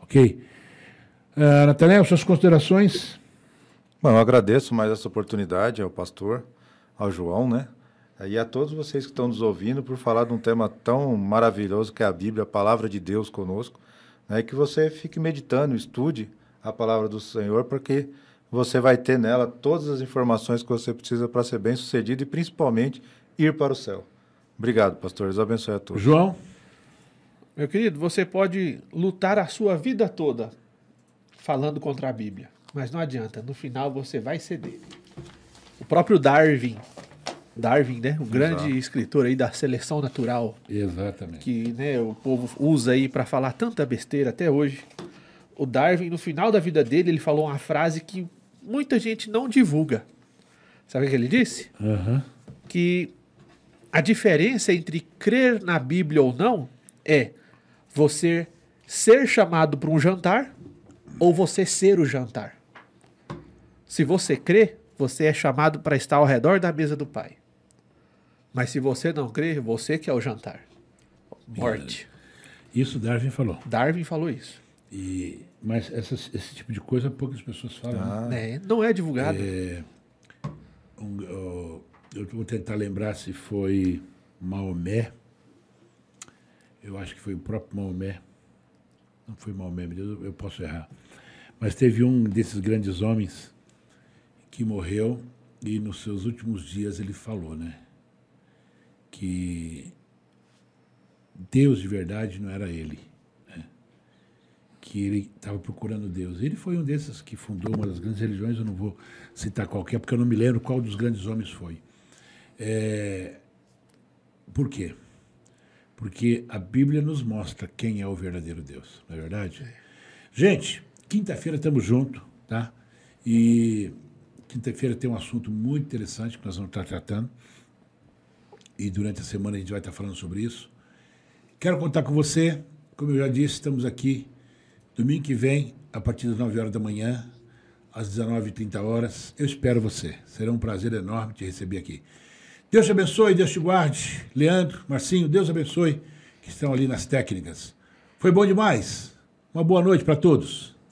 Ok? Uh, Nathanael, suas considerações? Bom, eu agradeço mais essa oportunidade ao pastor, ao João, né? E a todos vocês que estão nos ouvindo por falar de um tema tão maravilhoso que é a Bíblia, a palavra de Deus conosco. Né? Que você fique meditando, estude a palavra do Senhor, porque você vai ter nela todas as informações que você precisa para ser bem sucedido e principalmente ir para o céu. Obrigado, pastor. Deus abençoe a todos. João? Meu querido, você pode lutar a sua vida toda falando contra a Bíblia, mas não adianta, no final você vai ceder. O próprio Darwin, Darwin, né, o grande Exato. escritor aí da seleção natural, Exatamente. que né, o povo usa aí para falar tanta besteira até hoje. O Darwin, no final da vida dele, ele falou uma frase que muita gente não divulga. Sabe o que ele disse? Aham. Que a diferença entre crer na Bíblia ou não é você ser chamado para um jantar ou você ser o jantar. Se você crê, você é chamado para estar ao redor da mesa do Pai. Mas se você não crê, você que é o jantar. Morte. Isso Darwin falou. Darwin falou isso. E, mas essas- esse tipo de coisa poucas pessoas falam. né? É, não é divulgado. Um, ó, eu vou tentar lembrar se foi Maomé. Eu acho que foi o próprio Maomé. Não foi Maomé, meu Deus, eu posso errar. Mas teve um desses grandes homens que morreu e nos seus últimos dias ele falou, né? Que Deus de verdade não era ele. né? Que ele estava procurando Deus. Ele foi um desses que fundou uma das grandes religiões, eu não vou citar qualquer, porque eu não me lembro qual dos grandes homens foi. É, Por quê? Porque a Bíblia nos mostra quem é o verdadeiro Deus, não é verdade? Gente, quinta-feira estamos juntos, tá? E quinta-feira tem um assunto muito interessante que nós vamos estar tratando. E durante a semana a gente vai estar falando sobre isso. Quero contar com você, como eu já disse, estamos aqui domingo que vem, a partir das 9 horas da manhã, às 19h30 horas. Eu espero você. Será um prazer enorme te receber aqui. Deus te abençoe, Deus te guarde. Leandro, Marcinho, Deus abençoe, que estão ali nas técnicas. Foi bom demais. Uma boa noite para todos.